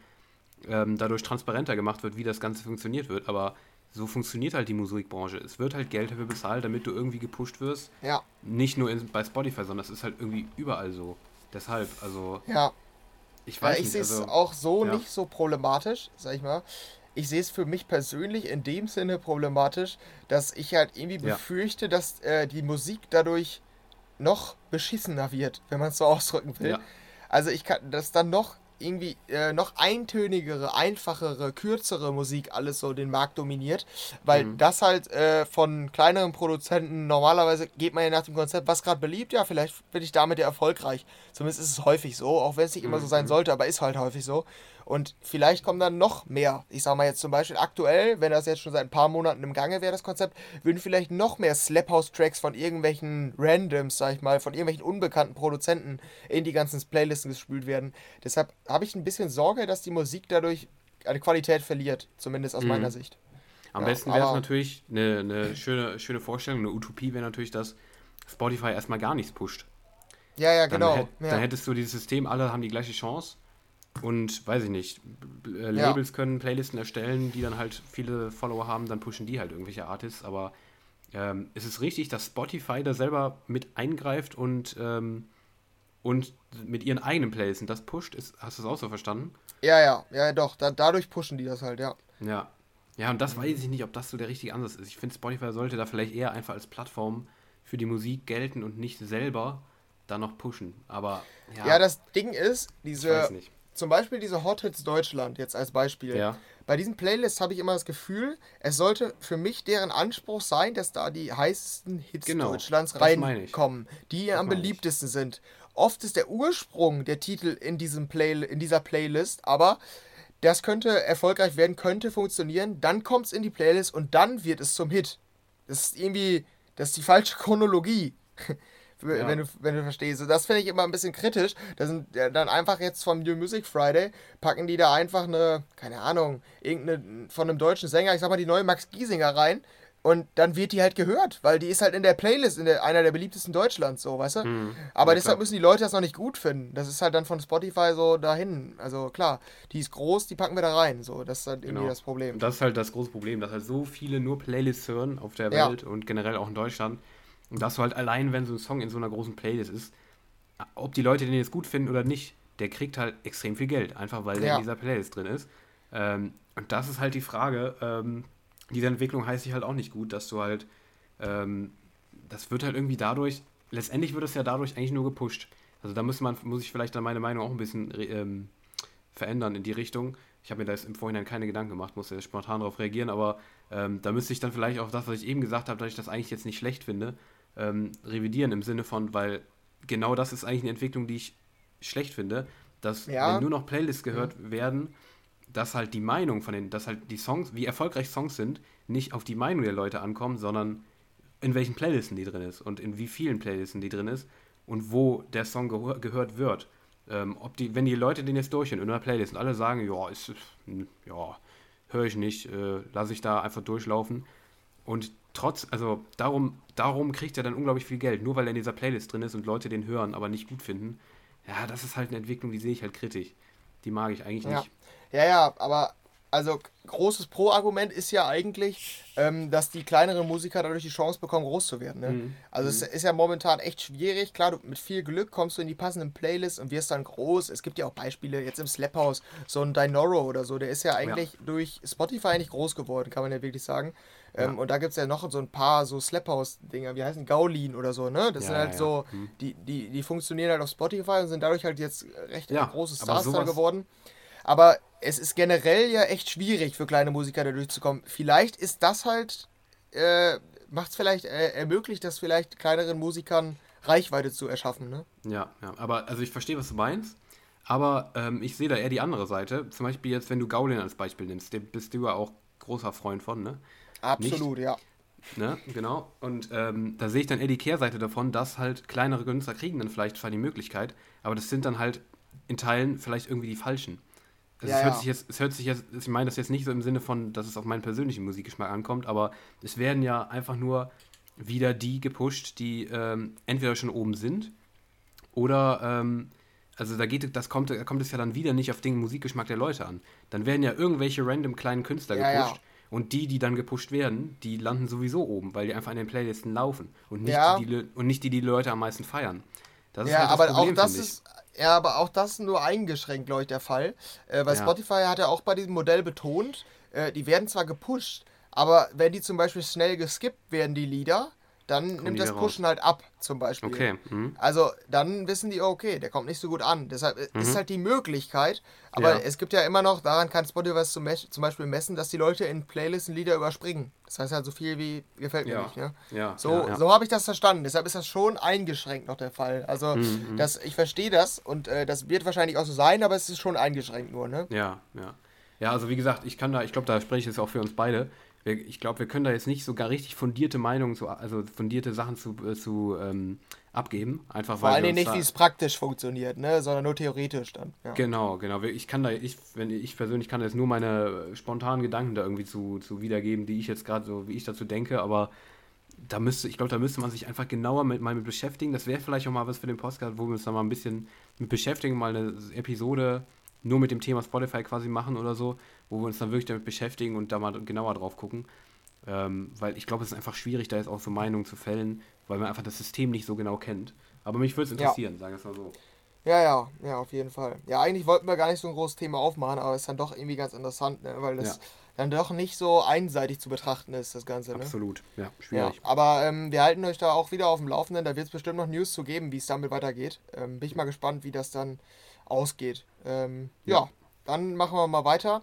ähm, dadurch transparenter gemacht wird, wie das Ganze funktioniert wird. Aber so funktioniert halt die Musikbranche. Es wird halt Geld dafür bezahlt, damit du irgendwie gepusht wirst. Ja. Nicht nur in, bei Spotify, sondern es ist halt irgendwie überall so. Deshalb, also. Ja. Ich weiß ja, ich sehe es also, auch so ja. nicht so problematisch, sag ich mal. Ich sehe es für mich persönlich in dem Sinne problematisch, dass ich halt irgendwie befürchte, ja. dass äh, die Musik dadurch noch beschissener wird, wenn man es so ausdrücken will. Ja. Also ich kann, dass dann noch irgendwie äh, noch eintönigere, einfachere, kürzere Musik alles so den Markt dominiert, weil mhm. das halt äh, von kleineren Produzenten normalerweise geht man ja nach dem Konzept, was gerade beliebt, ja, vielleicht bin ich damit ja erfolgreich. Zumindest ist es häufig so, auch wenn es nicht mhm. immer so sein mhm. sollte, aber ist halt häufig so. Und vielleicht kommen dann noch mehr. Ich sag mal jetzt zum Beispiel aktuell, wenn das jetzt schon seit ein paar Monaten im Gange wäre, das Konzept, würden vielleicht noch mehr Slap-House-Tracks von irgendwelchen Randoms, sag ich mal, von irgendwelchen unbekannten Produzenten in die ganzen Playlisten gespült werden. Deshalb habe ich ein bisschen Sorge, dass die Musik dadurch eine Qualität verliert, zumindest aus mhm. meiner Sicht. Am ja, besten wäre es natürlich eine, eine schöne, schöne Vorstellung, eine Utopie wäre natürlich, dass Spotify erstmal gar nichts pusht. Ja, ja, genau. Dann, hätt, ja. dann hättest du dieses System, alle haben die gleiche Chance und weiß ich nicht, äh, Labels ja. können Playlisten erstellen, die dann halt viele Follower haben, dann pushen die halt irgendwelche Artists. Aber ähm, ist es richtig, dass Spotify da selber mit eingreift und, ähm, und mit ihren eigenen Playlisten das pusht? Ist, hast du es auch so verstanden? Ja, ja, ja, doch. Da, dadurch pushen die das halt, ja. Ja. Ja, und das weiß ich nicht, ob das so der richtige Ansatz ist. Ich finde, Spotify sollte da vielleicht eher einfach als Plattform für die Musik gelten und nicht selber da noch pushen. Aber ja. Ja, das Ding ist, diese. Zum Beispiel diese Hot Hits Deutschland jetzt als Beispiel. Ja. Bei diesen Playlists habe ich immer das Gefühl, es sollte für mich deren Anspruch sein, dass da die heißesten Hits genau, Deutschlands reinkommen, die das am beliebtesten ich. sind. Oft ist der Ursprung der Titel in, diesem Play in dieser Playlist, aber das könnte erfolgreich werden, könnte funktionieren. Dann kommt es in die Playlist und dann wird es zum Hit. Das ist irgendwie, das ist die falsche Chronologie. Ja. wenn, du, wenn du verstehst. Das finde ich immer ein bisschen kritisch. Da sind dann einfach jetzt vom New Music Friday, packen die da einfach eine, keine Ahnung, irgendeine von einem deutschen Sänger, ich sag mal die neue Max Giesinger rein. Und dann wird die halt gehört, weil die ist halt in der Playlist, in der, einer der beliebtesten Deutschlands, so, weißt du? Mhm. Aber ja, deshalb müssen die Leute das noch nicht gut finden. Das ist halt dann von Spotify so dahin. Also klar, die ist groß, die packen wir da rein. So, das ist halt irgendwie genau. das Problem. Und das ist halt das große Problem, dass halt so viele nur Playlists hören auf der Welt ja. und generell auch in Deutschland und dass du halt allein, wenn so ein Song in so einer großen Playlist ist, ob die Leute den jetzt gut finden oder nicht, der kriegt halt extrem viel Geld, einfach weil ja. der in dieser Playlist drin ist. Ähm, und das ist halt die Frage. Ähm, diese Entwicklung heißt sich halt auch nicht gut, dass du halt, ähm, das wird halt irgendwie dadurch, letztendlich wird es ja dadurch eigentlich nur gepusht. Also da muss man, muss ich vielleicht dann meine Meinung auch ein bisschen ähm, verändern in die Richtung. Ich habe mir da jetzt im Vorhinein keine Gedanken gemacht, musste spontan darauf reagieren, aber ähm, da müsste ich dann vielleicht auch das, was ich eben gesagt habe, dass ich das eigentlich jetzt nicht schlecht finde, ähm, revidieren im Sinne von, weil genau das ist eigentlich eine Entwicklung, die ich schlecht finde, dass ja. wenn nur noch Playlists gehört mhm. werden, dass halt die Meinung von den, dass halt die Songs, wie erfolgreich Songs sind, nicht auf die Meinung der Leute ankommen, sondern in welchen Playlisten die drin ist und in wie vielen Playlisten die drin ist und wo der Song gehör gehört wird. Ähm, ob die, wenn die Leute den jetzt durchhören in einer Playlist und alle sagen, ja, ist, ja, höre ich nicht, äh, lasse ich da einfach durchlaufen. Und trotz, also darum, darum kriegt er dann unglaublich viel Geld, nur weil er in dieser Playlist drin ist und Leute den hören, aber nicht gut finden. Ja, das ist halt eine Entwicklung, die sehe ich halt kritisch. Die mag ich eigentlich nicht. Ja, ja, aber also großes Pro-Argument ist ja eigentlich, ähm, dass die kleineren Musiker dadurch die Chance bekommen, groß zu werden. Ne? Mhm. Also mhm. es ist ja momentan echt schwierig. Klar, du, mit viel Glück kommst du in die passenden Playlists und wirst dann groß. Es gibt ja auch Beispiele jetzt im Slap House, so ein Dinoro oder so, der ist ja eigentlich ja. durch Spotify eigentlich groß geworden, kann man ja wirklich sagen. Ähm, ja. Und da gibt es ja noch so ein paar so Slap House-Dinger, wie heißen Gaulin oder so, ne? Das ja, sind halt so, mhm. die, die, die funktionieren halt auf Spotify und sind dadurch halt jetzt recht große Stars geworden. Aber es ist generell ja echt schwierig für kleine Musiker da durchzukommen. Vielleicht ist das halt, äh, macht es vielleicht, äh, ermöglicht das vielleicht kleineren Musikern Reichweite zu erschaffen, ne? Ja, ja, aber also ich verstehe, was du meinst, aber ähm, ich sehe da eher die andere Seite. Zum Beispiel jetzt, wenn du Gaulin als Beispiel nimmst, dem bist du ja auch großer Freund von, ne? Absolut, Nicht, ja. Ne, genau. Und ähm, da sehe ich dann eher die Kehrseite davon, dass halt kleinere Künstler kriegen dann vielleicht zwar die Möglichkeit, aber das sind dann halt in Teilen vielleicht irgendwie die falschen. Also ja, es, hört ja. sich jetzt, es hört sich jetzt, ich meine das jetzt nicht so im Sinne von, dass es auf meinen persönlichen Musikgeschmack ankommt, aber es werden ja einfach nur wieder die gepusht, die ähm, entweder schon oben sind oder, ähm, also da geht, das kommt, da kommt es ja dann wieder nicht auf den Musikgeschmack der Leute an. Dann werden ja irgendwelche random kleinen Künstler ja, gepusht und die, die dann gepusht werden, die landen sowieso oben, weil die einfach in den Playlisten laufen und nicht, die, die, und nicht die, die Leute am meisten feiern. Das ja, halt das aber Problem, auch das ist, ja, aber auch das ist nur eingeschränkt, glaube ich, der Fall. Äh, weil ja. Spotify hat ja auch bei diesem Modell betont, äh, die werden zwar gepusht, aber wenn die zum Beispiel schnell geskippt werden, die Lieder, dann Kommen nimmt das Pushen raus. halt ab, zum Beispiel. Okay. Mhm. Also dann wissen die, okay, der kommt nicht so gut an. Deshalb mhm. ist halt die Möglichkeit, aber ja. es gibt ja immer noch, daran kann Spotify zum, zum Beispiel messen, dass die Leute in Playlisten Lieder überspringen. Das heißt halt so viel wie gefällt mir ja. nicht. Ne? Ja. So, ja, so habe ich das verstanden. Deshalb ist das schon eingeschränkt noch der Fall. Also mhm. mhm. das, ich verstehe das und äh, das wird wahrscheinlich auch so sein, aber es ist schon eingeschränkt nur. Ne? Ja, ja. Ja, also wie gesagt, ich kann da, ich glaube, da spreche ich jetzt auch für uns beide ich glaube, wir können da jetzt nicht sogar richtig fundierte Meinungen, zu, also fundierte Sachen zu, äh, zu ähm, abgeben. Einfach Vor allem nicht, wie es praktisch funktioniert, ne? sondern nur theoretisch dann. Ja. Genau, genau. Ich kann da, ich, wenn ich persönlich kann jetzt nur meine spontanen Gedanken da irgendwie zu, zu wiedergeben, die ich jetzt gerade so, wie ich dazu denke, aber da müsste, ich glaube, da müsste man sich einfach genauer mit, mal mit beschäftigen. Das wäre vielleicht auch mal was für den Podcast, wo wir uns da mal ein bisschen mit beschäftigen, mal eine Episode nur mit dem Thema Spotify quasi machen oder so, wo wir uns dann wirklich damit beschäftigen und da mal genauer drauf gucken. Ähm, weil ich glaube, es ist einfach schwierig, da jetzt auch so Meinungen zu fällen, weil man einfach das System nicht so genau kennt. Aber mich würde es interessieren, ja. sagen wir es mal so. Ja, ja, ja, auf jeden Fall. Ja, eigentlich wollten wir gar nicht so ein großes Thema aufmachen, aber es ist dann doch irgendwie ganz interessant, ne? weil das ja. dann doch nicht so einseitig zu betrachten ist, das Ganze. Ne? Absolut, ja, schwierig. Ja, aber ähm, wir halten euch da auch wieder auf dem Laufenden, da wird es bestimmt noch News zu geben, wie es damit weitergeht. Ähm, bin ich mal gespannt, wie das dann ausgeht. Ähm, ja. ja. dann machen wir mal weiter.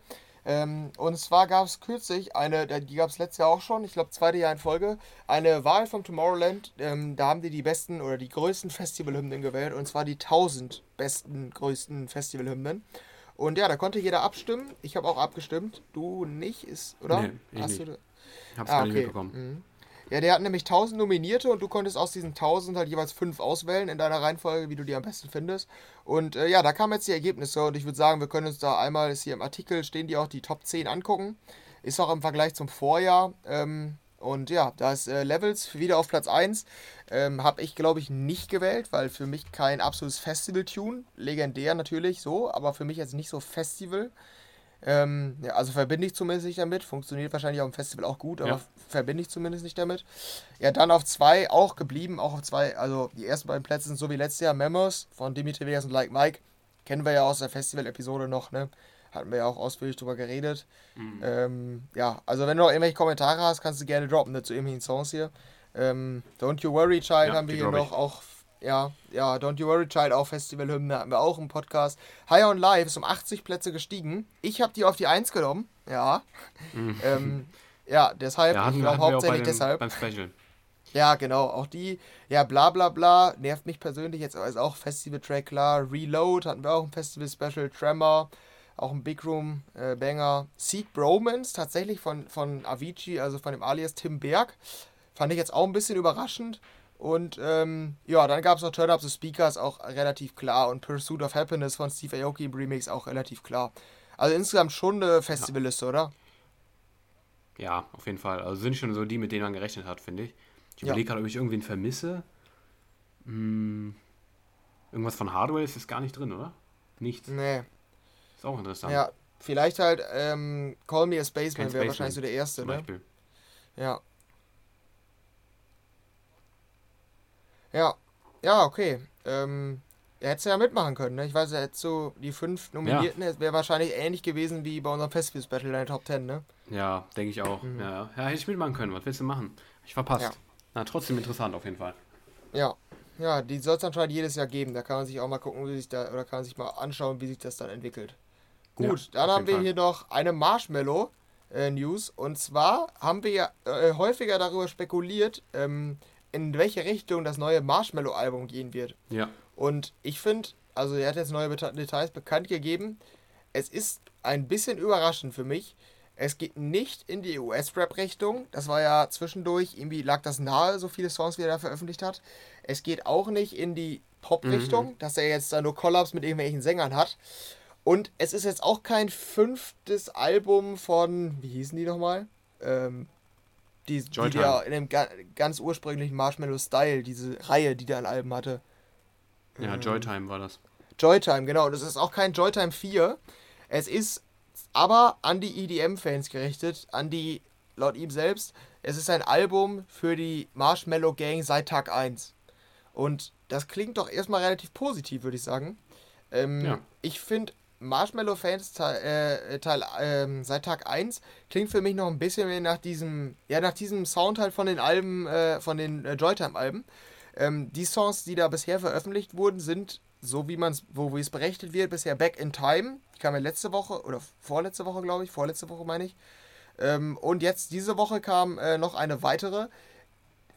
Ähm, und zwar gab es kürzlich eine, die gab es letztes Jahr auch schon, ich glaube zweite Jahr in Folge, eine Wahl vom Tomorrowland. Ähm, da haben die die besten oder die größten Festivalhymnen gewählt und zwar die 1000 besten, größten Festivalhymnen. Und ja, da konnte jeder abstimmen. Ich habe auch abgestimmt. Du nicht, ist, oder? Nee, ich Hast nicht. Du, Hab's ah, gar okay. nicht mitbekommen. Mhm. Ja, der hat nämlich 1000 Nominierte und du konntest aus diesen 1000 halt jeweils 5 auswählen in deiner Reihenfolge, wie du die am besten findest. Und äh, ja, da kamen jetzt die Ergebnisse und ich würde sagen, wir können uns da einmal, ist hier im Artikel, stehen die auch die Top 10 angucken. Ist auch im Vergleich zum Vorjahr. Ähm, und ja, da ist äh, Levels wieder auf Platz 1. Ähm, habe ich, glaube ich, nicht gewählt, weil für mich kein absolutes Festival-Tune. Legendär natürlich so, aber für mich jetzt nicht so Festival. Ähm, ja, also verbinde ich zumindest nicht damit. Funktioniert wahrscheinlich auf dem Festival auch gut, aber ja. verbinde ich zumindest nicht damit. Ja, dann auf zwei auch geblieben, auch auf zwei, also die ersten beiden Plätze sind so wie letztes Jahr Memos von Dimitri Vegas und Like Mike. Kennen wir ja aus der Festival-Episode noch, ne? Hatten wir ja auch ausführlich drüber geredet. Mhm. Ähm, ja, also wenn du noch irgendwelche Kommentare hast, kannst du gerne droppen ne, zu irgendwelchen Songs hier. Ähm, Don't You Worry Child ja, haben wir hier noch, auch ja, ja, Don't You Worry Child, auch Festivalhymne, hatten wir auch im Podcast. High on Life ist um 80 Plätze gestiegen. Ich habe die auf die 1 genommen, ja. Mhm. ähm, ja, deshalb, ja, ich glaube hauptsächlich deshalb. Beim Special. Ja, genau, auch die, ja, bla bla bla, nervt mich persönlich jetzt, ist auch Festival-Track, klar. Reload hatten wir auch ein Festival-Special, Tremor, auch ein Big Room äh, Banger. Seek Bromance, tatsächlich von, von Avicii, also von dem Alias Tim Berg. Fand ich jetzt auch ein bisschen überraschend. Und ähm, ja, dann gab es noch Turn Up the Speakers, auch relativ klar. Und Pursuit of Happiness von Steve Aoki im Remix auch relativ klar. Also insgesamt schon eine Festivalliste, ja. oder? Ja, auf jeden Fall. Also sind schon so die, mit denen man gerechnet hat, finde ich. Ich überlege gerade, ob ich irgendwen vermisse. Hm, irgendwas von Hardware ist jetzt gar nicht drin, oder? Nichts. Nee. Ist auch interessant. Ja, vielleicht halt ähm, Call Me a Spaceman wäre wahrscheinlich so der erste, ne? Beispiel. Ja. Ja, ja, okay. Ähm, er hätte ja mitmachen können, ne? Ich weiß, er hätte so die fünf Nominierten, ja. wäre wahrscheinlich ähnlich gewesen wie bei unserem Festivals Battle in der Top 10, ne? Ja, denke ich auch. Mhm. Ja, ja, hätte ich mitmachen können. Was willst du machen? Ich verpasst. Ja. Na, trotzdem interessant auf jeden Fall. Ja. Ja, die soll es anscheinend jedes Jahr geben. Da kann man sich auch mal gucken, wie sich da, oder kann man sich mal anschauen, wie sich das dann entwickelt. Gut, ja, dann haben wir Fall. hier noch eine Marshmallow äh, News. Und zwar haben wir ja äh, häufiger darüber spekuliert, ähm, in welche Richtung das neue Marshmallow-Album gehen wird. Ja. Und ich finde, also er hat jetzt neue Details bekannt gegeben. Es ist ein bisschen überraschend für mich. Es geht nicht in die US-Rap-Richtung. Das war ja zwischendurch, irgendwie lag das nahe, so viele Songs, wie er da veröffentlicht hat. Es geht auch nicht in die Pop-Richtung, mhm. dass er jetzt da nur Collabs mit irgendwelchen Sängern hat. Und es ist jetzt auch kein fünftes Album von, wie hießen die nochmal? Ähm, die, die der in dem ga ganz ursprünglichen Marshmallow-Style, diese Reihe, die der an Alben hatte. Ja, ähm, Joytime war das. Joytime, genau. Das ist auch kein Joytime 4. Es ist aber an die EDM-Fans gerichtet, an die, laut ihm selbst, es ist ein Album für die Marshmallow Gang seit Tag 1. Und das klingt doch erstmal relativ positiv, würde ich sagen. Ähm, ja. Ich finde Marshmallow Fans Teil, äh, Teil ähm, seit Tag 1 klingt für mich noch ein bisschen mehr nach diesem, ja, nach diesem Sound halt von den Alben, äh, von den äh, Joytime-Alben. Ähm, die Songs, die da bisher veröffentlicht wurden, sind, so wie man es, wo es berechnet wird, bisher Back in Time. Die kam ja letzte Woche, oder vorletzte Woche, glaube ich, vorletzte Woche meine ich. Ähm, und jetzt diese Woche kam äh, noch eine weitere.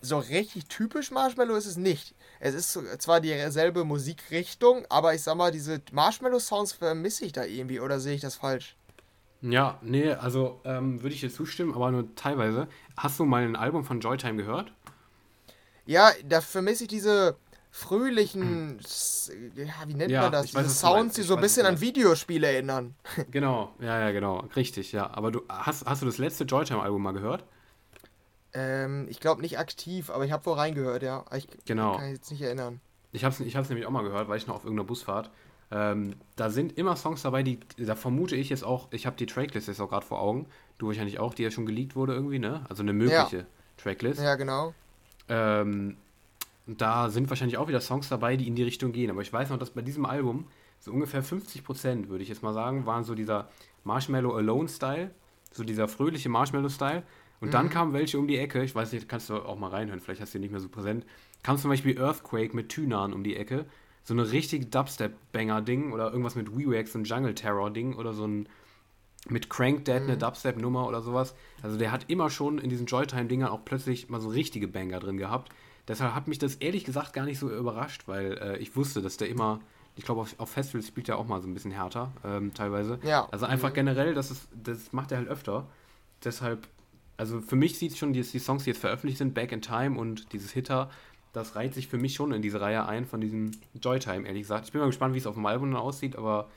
So richtig typisch Marshmallow ist es nicht. Es ist zwar dieselbe Musikrichtung, aber ich sag mal, diese Marshmallow-Sounds vermisse ich da irgendwie, oder sehe ich das falsch? Ja, nee, also ähm, würde ich dir zustimmen, aber nur teilweise. Hast du mal ein Album von Joytime gehört? Ja, da vermisse ich diese fröhlichen, ja, wie nennt ja, man das? Diese weiß, Sounds, die so ein bisschen an Videospiele erinnern. Genau, ja, ja, genau, richtig, ja. Aber du hast, hast du das letzte Joytime-Album mal gehört? Ähm, ich glaube nicht aktiv, aber ich habe wohl reingehört, ja. Ich genau. kann mich jetzt nicht erinnern. Ich habe es ich nämlich auch mal gehört, weil ich noch auf irgendeiner Busfahrt. Ähm, da sind immer Songs dabei, die, da vermute ich jetzt auch, ich habe die Tracklist jetzt auch gerade vor Augen, du wahrscheinlich auch, die ja schon geleakt wurde irgendwie, ne? Also eine mögliche ja. Tracklist. Ja, genau. Ähm, da sind wahrscheinlich auch wieder Songs dabei, die in die Richtung gehen. Aber ich weiß noch, dass bei diesem Album so ungefähr 50%, würde ich jetzt mal sagen, waren so dieser Marshmallow Alone-Style, so dieser fröhliche Marshmallow-Style. Und mhm. dann kamen welche um die Ecke, ich weiß nicht, kannst du auch mal reinhören, vielleicht hast du die nicht mehr so präsent. Kam zum Beispiel Earthquake mit Tynan um die Ecke. So eine richtig Dubstep-Banger-Ding oder irgendwas mit WeWax, so ein Jungle Terror-Ding oder so ein mit Crank Dead mhm. eine Dubstep-Nummer oder sowas. Also der hat immer schon in diesen Joytime-Dingern auch plötzlich mal so richtige Banger drin gehabt. Deshalb hat mich das ehrlich gesagt gar nicht so überrascht, weil äh, ich wusste, dass der immer, ich glaube auf, auf, Festivals spielt er auch mal so ein bisschen härter, ähm, teilweise. Ja. Also einfach mhm. generell, das, ist, das macht er halt öfter. Deshalb also für mich sieht es schon, die, die Songs, die jetzt veröffentlicht sind, Back in Time und dieses Hitter, das reiht sich für mich schon in diese Reihe ein von diesem Joytime, ehrlich gesagt. Ich bin mal gespannt, wie es auf dem Album dann aussieht, aber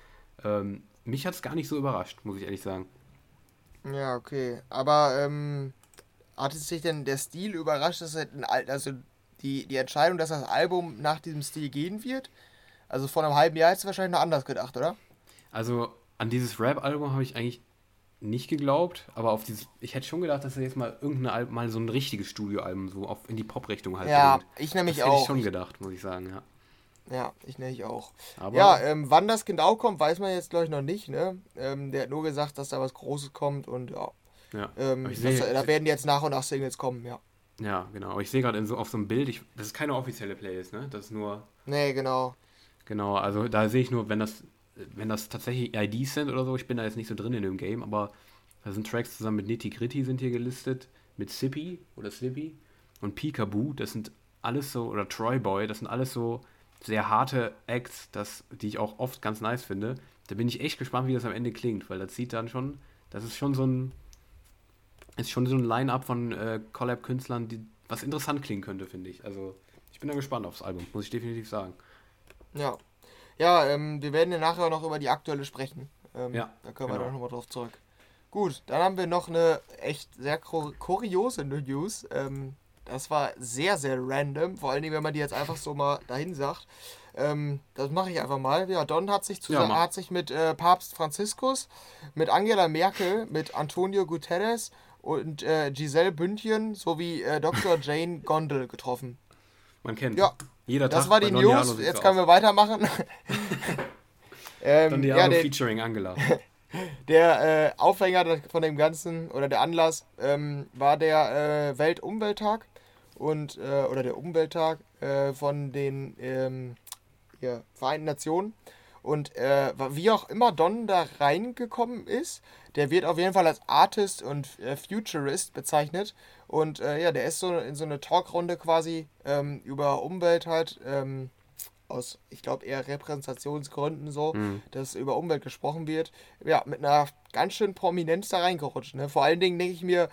ähm, mich hat es gar nicht so überrascht, muss ich ehrlich sagen. Ja, okay. Aber ähm, hat es sich denn der Stil überrascht, dass er, also die, die Entscheidung, dass das Album nach diesem Stil gehen wird? Also vor einem halben Jahr ist es wahrscheinlich noch anders gedacht, oder? Also an dieses Rap-Album habe ich eigentlich nicht geglaubt, aber auf dieses, ich hätte schon gedacht, dass er jetzt mal irgendein Album, mal so ein richtiges Studioalbum so auf, in die Pop-Richtung halt Ja, bringt. ich nämlich das auch. Hätte ich schon gedacht, muss ich sagen, ja. Ja, ich nämlich auch. Aber ja, ähm, wann das genau kommt, weiß man jetzt, glaube ich, noch nicht. Ne? Ähm, der hat nur gesagt, dass da was Großes kommt und ja. ja. Ähm, seh, das, da werden jetzt nach und nach Singles kommen, ja. Ja, genau. Aber ich sehe gerade so auf so einem Bild, ich, das ist keine offizielle Playlist, ne? Das ist nur. Nee, genau. Genau, also da sehe ich nur, wenn das wenn das tatsächlich IDs sind oder so, ich bin da jetzt nicht so drin in dem Game, aber da sind Tracks zusammen mit Nitty Gritty sind hier gelistet, mit Sippy oder Slippy und Peekaboo, das sind alles so, oder Troy Boy, das sind alles so sehr harte Acts, das, die ich auch oft ganz nice finde. Da bin ich echt gespannt, wie das am Ende klingt, weil das sieht dann schon, das ist schon so ein, ist schon so ein Line-Up von äh, Collab-Künstlern, die was interessant klingen könnte, finde ich. Also ich bin da gespannt aufs Album, muss ich definitiv sagen. Ja, ja, ähm, wir werden ja nachher noch über die aktuelle sprechen. Ähm, ja, da können genau. wir dann nochmal drauf zurück. Gut, dann haben wir noch eine echt sehr kuriose News. Ähm, das war sehr, sehr random, vor allen Dingen, wenn man die jetzt einfach so mal dahin sagt. Ähm, das mache ich einfach mal. Ja, Don hat sich, zusammen, ja, hat sich mit äh, Papst Franziskus, mit Angela Merkel, mit Antonio Guterres und äh, Giselle Bündchen sowie äh, Dr. Jane Gondel getroffen. Man kennt. Ja, jeder Tag. Das war die News. Jetzt können wir weitermachen. ähm, Don Diablo ja, der, featuring Angela. Der äh, Aufhänger von dem Ganzen oder der Anlass ähm, war der äh, Weltumwelttag und äh, oder der Umwelttag äh, von den ähm, ja, Vereinten Nationen. Und äh, wie auch immer Don da reingekommen ist, der wird auf jeden Fall als Artist und äh, Futurist bezeichnet. Und äh, ja, der ist so in so eine Talkrunde quasi ähm, über Umwelt halt, ähm, aus, ich glaube, eher Repräsentationsgründen so, mhm. dass über Umwelt gesprochen wird. Ja, mit einer ganz schön Prominenz da reingerutscht. Ne? Vor allen Dingen denke ich mir,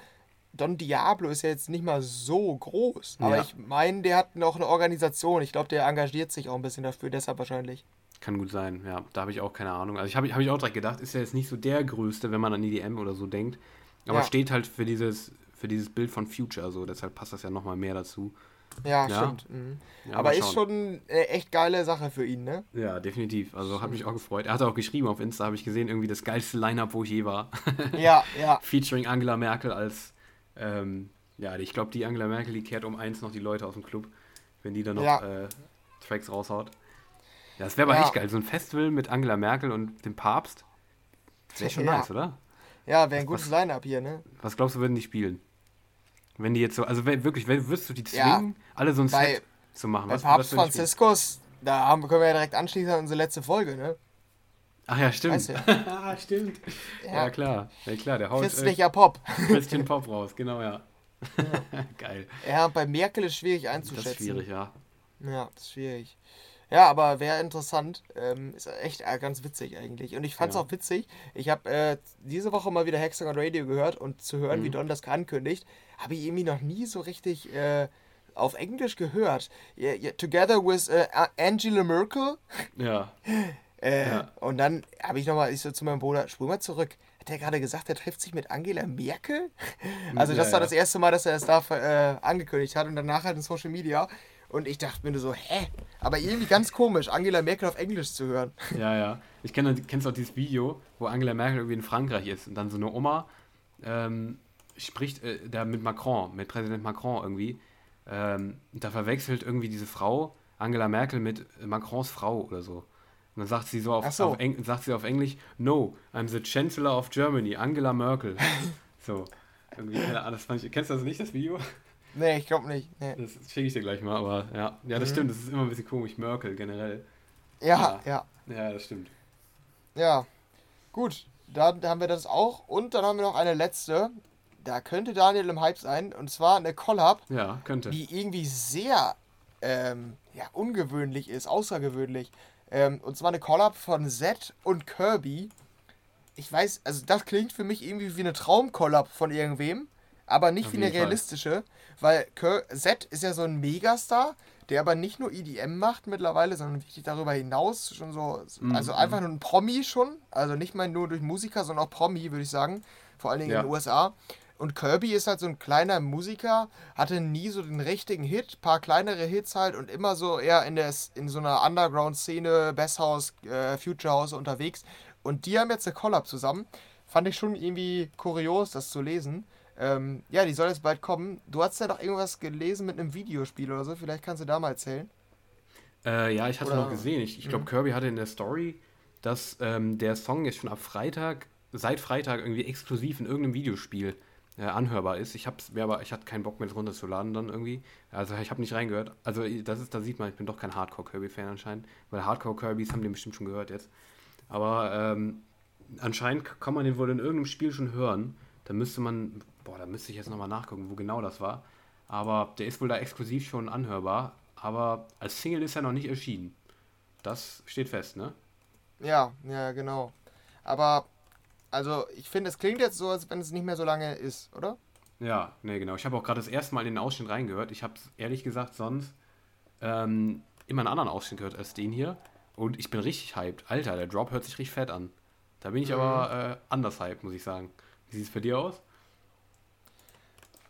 Don Diablo ist ja jetzt nicht mal so groß. Aber ja. ich meine, der hat noch eine Organisation. Ich glaube, der engagiert sich auch ein bisschen dafür, deshalb wahrscheinlich. Kann gut sein, ja. Da habe ich auch keine Ahnung. Also ich habe hab ich auch direkt gedacht, ist ja jetzt nicht so der Größte, wenn man an EDM oder so denkt. Aber ja. steht halt für dieses, für dieses Bild von Future so. Deshalb passt das ja nochmal mehr dazu. Ja, ja. stimmt. Mhm. Ja, aber ist schon eine echt geile Sache für ihn, ne? Ja, definitiv. Also hat mich auch gefreut. Er hat auch geschrieben auf Insta, habe ich gesehen, irgendwie das geilste Line-Up, wo ich je war. Ja, ja. Featuring Angela Merkel als, ähm, ja, ich glaube, die Angela Merkel, die kehrt um eins noch die Leute aus dem Club, wenn die dann noch ja. äh, Tracks raushaut. Ja, das wäre aber echt geil. So ein Festival mit Angela Merkel und dem Papst. Wäre schon nice, oder? Ja, wäre ein gutes Line-Up hier, ne? Was glaubst du, würden die spielen? Wenn die jetzt so, also wirklich, würdest du die zwingen, ja, alle so ein bei, Set zu machen? Bei was, Papst was Franziskus, da haben, können wir ja direkt anschließen an unsere letzte Folge, ne? Ach ja, stimmt. Weißt du? ah, stimmt. Ja. ja. klar. Ja, klar, der haut. Christlicher äh, Pop. Christian Pop raus, genau, ja. ja. Geil. Ja, bei Merkel ist schwierig einzuschätzen. Das ist schwierig, ja. Ja, das ist schwierig. Ja, aber wäre interessant. Ähm, ist echt äh, ganz witzig eigentlich. Und ich fand es ja. auch witzig. Ich habe äh, diese Woche mal wieder Hexagon Radio gehört und zu hören, mhm. wie Don das ankündigt, habe ich irgendwie noch nie so richtig äh, auf Englisch gehört. Yeah, yeah, together with uh, Angela Merkel. Ja. äh, ja. Und dann habe ich nochmal, ich so zu meinem Bruder, spul mal zurück. Hat er gerade gesagt, er trifft sich mit Angela Merkel? Also, das ja, war das erste Mal, dass er es da äh, angekündigt hat und danach halt in Social Media. Und ich dachte mir nur so, hä? Aber irgendwie ganz komisch, Angela Merkel auf Englisch zu hören. Ja, ja. Ich kenn, kennst auch dieses Video, wo Angela Merkel irgendwie in Frankreich ist und dann so eine Oma ähm, spricht äh, da mit Macron, mit Präsident Macron irgendwie. Ähm, da verwechselt irgendwie diese Frau Angela Merkel mit Macrons Frau oder so. Und dann sagt sie so auf, so. auf Eng, sagt sie auf Englisch, No, I'm the Chancellor of Germany, Angela Merkel. so. Irgendwie, das fand ich, kennst du das nicht, das Video? Nee, ich glaube nicht. Nee. Das schicke ich dir gleich mal, aber ja. Ja, das mhm. stimmt, das ist immer ein bisschen komisch, Merkel generell. Ja, ja. Ja, ja das stimmt. Ja. Gut, dann haben wir das auch. Und dann haben wir noch eine letzte. Da könnte Daniel im Hype sein. Und zwar eine Collab. Ja, könnte. Die irgendwie sehr ähm, ja, ungewöhnlich ist, außergewöhnlich. Ähm, und zwar eine Collab von Z und Kirby. Ich weiß, also das klingt für mich irgendwie wie eine Traumkollab von irgendwem aber nicht Auf wie eine realistische, weil Z ist ja so ein Megastar, der aber nicht nur EDM macht mittlerweile, sondern wirklich darüber hinaus schon so, mhm. also einfach nur ein Promi schon, also nicht mal nur durch Musiker, sondern auch Promi, würde ich sagen, vor allen Dingen ja. in den USA. Und Kirby ist halt so ein kleiner Musiker, hatte nie so den richtigen Hit, paar kleinere Hits halt und immer so eher in, der, in so einer Underground-Szene, Bass House, äh, Future House unterwegs. Und die haben jetzt eine Collab zusammen. Fand ich schon irgendwie kurios, das zu lesen. Ähm, ja, die soll jetzt bald kommen. Du hast ja doch irgendwas gelesen mit einem Videospiel oder so. Vielleicht kannst du da mal erzählen. Äh, ja, ich hatte oder, noch gesehen. Ich, ich glaube, mhm. Kirby hatte in der Story, dass ähm, der Song jetzt schon ab Freitag, seit Freitag irgendwie exklusiv in irgendeinem Videospiel äh, anhörbar ist. Ich hab's mir aber, ich hatte keinen Bock mehr, das runterzuladen dann irgendwie. Also ich habe nicht reingehört. Also das ist, da sieht man, ich bin doch kein Hardcore-Kirby-Fan anscheinend, weil Hardcore-Kirbys haben den bestimmt schon gehört jetzt. Aber ähm, anscheinend kann man den wohl in irgendeinem Spiel schon hören. Da müsste man, Boah, da müsste ich jetzt nochmal nachgucken, wo genau das war. Aber der ist wohl da exklusiv schon anhörbar. Aber als Single ist er noch nicht erschienen. Das steht fest, ne? Ja, ja, genau. Aber, also, ich finde, es klingt jetzt so, als wenn es nicht mehr so lange ist, oder? Ja, ne, genau. Ich habe auch gerade das erste Mal in den Ausschnitt reingehört. Ich habe ehrlich gesagt sonst ähm, immer einen anderen Ausschnitt gehört als den hier. Und ich bin richtig hyped. Alter, der Drop hört sich richtig fett an. Da bin ich mhm. aber äh, anders hyped, muss ich sagen. Wie sieht es bei dir aus?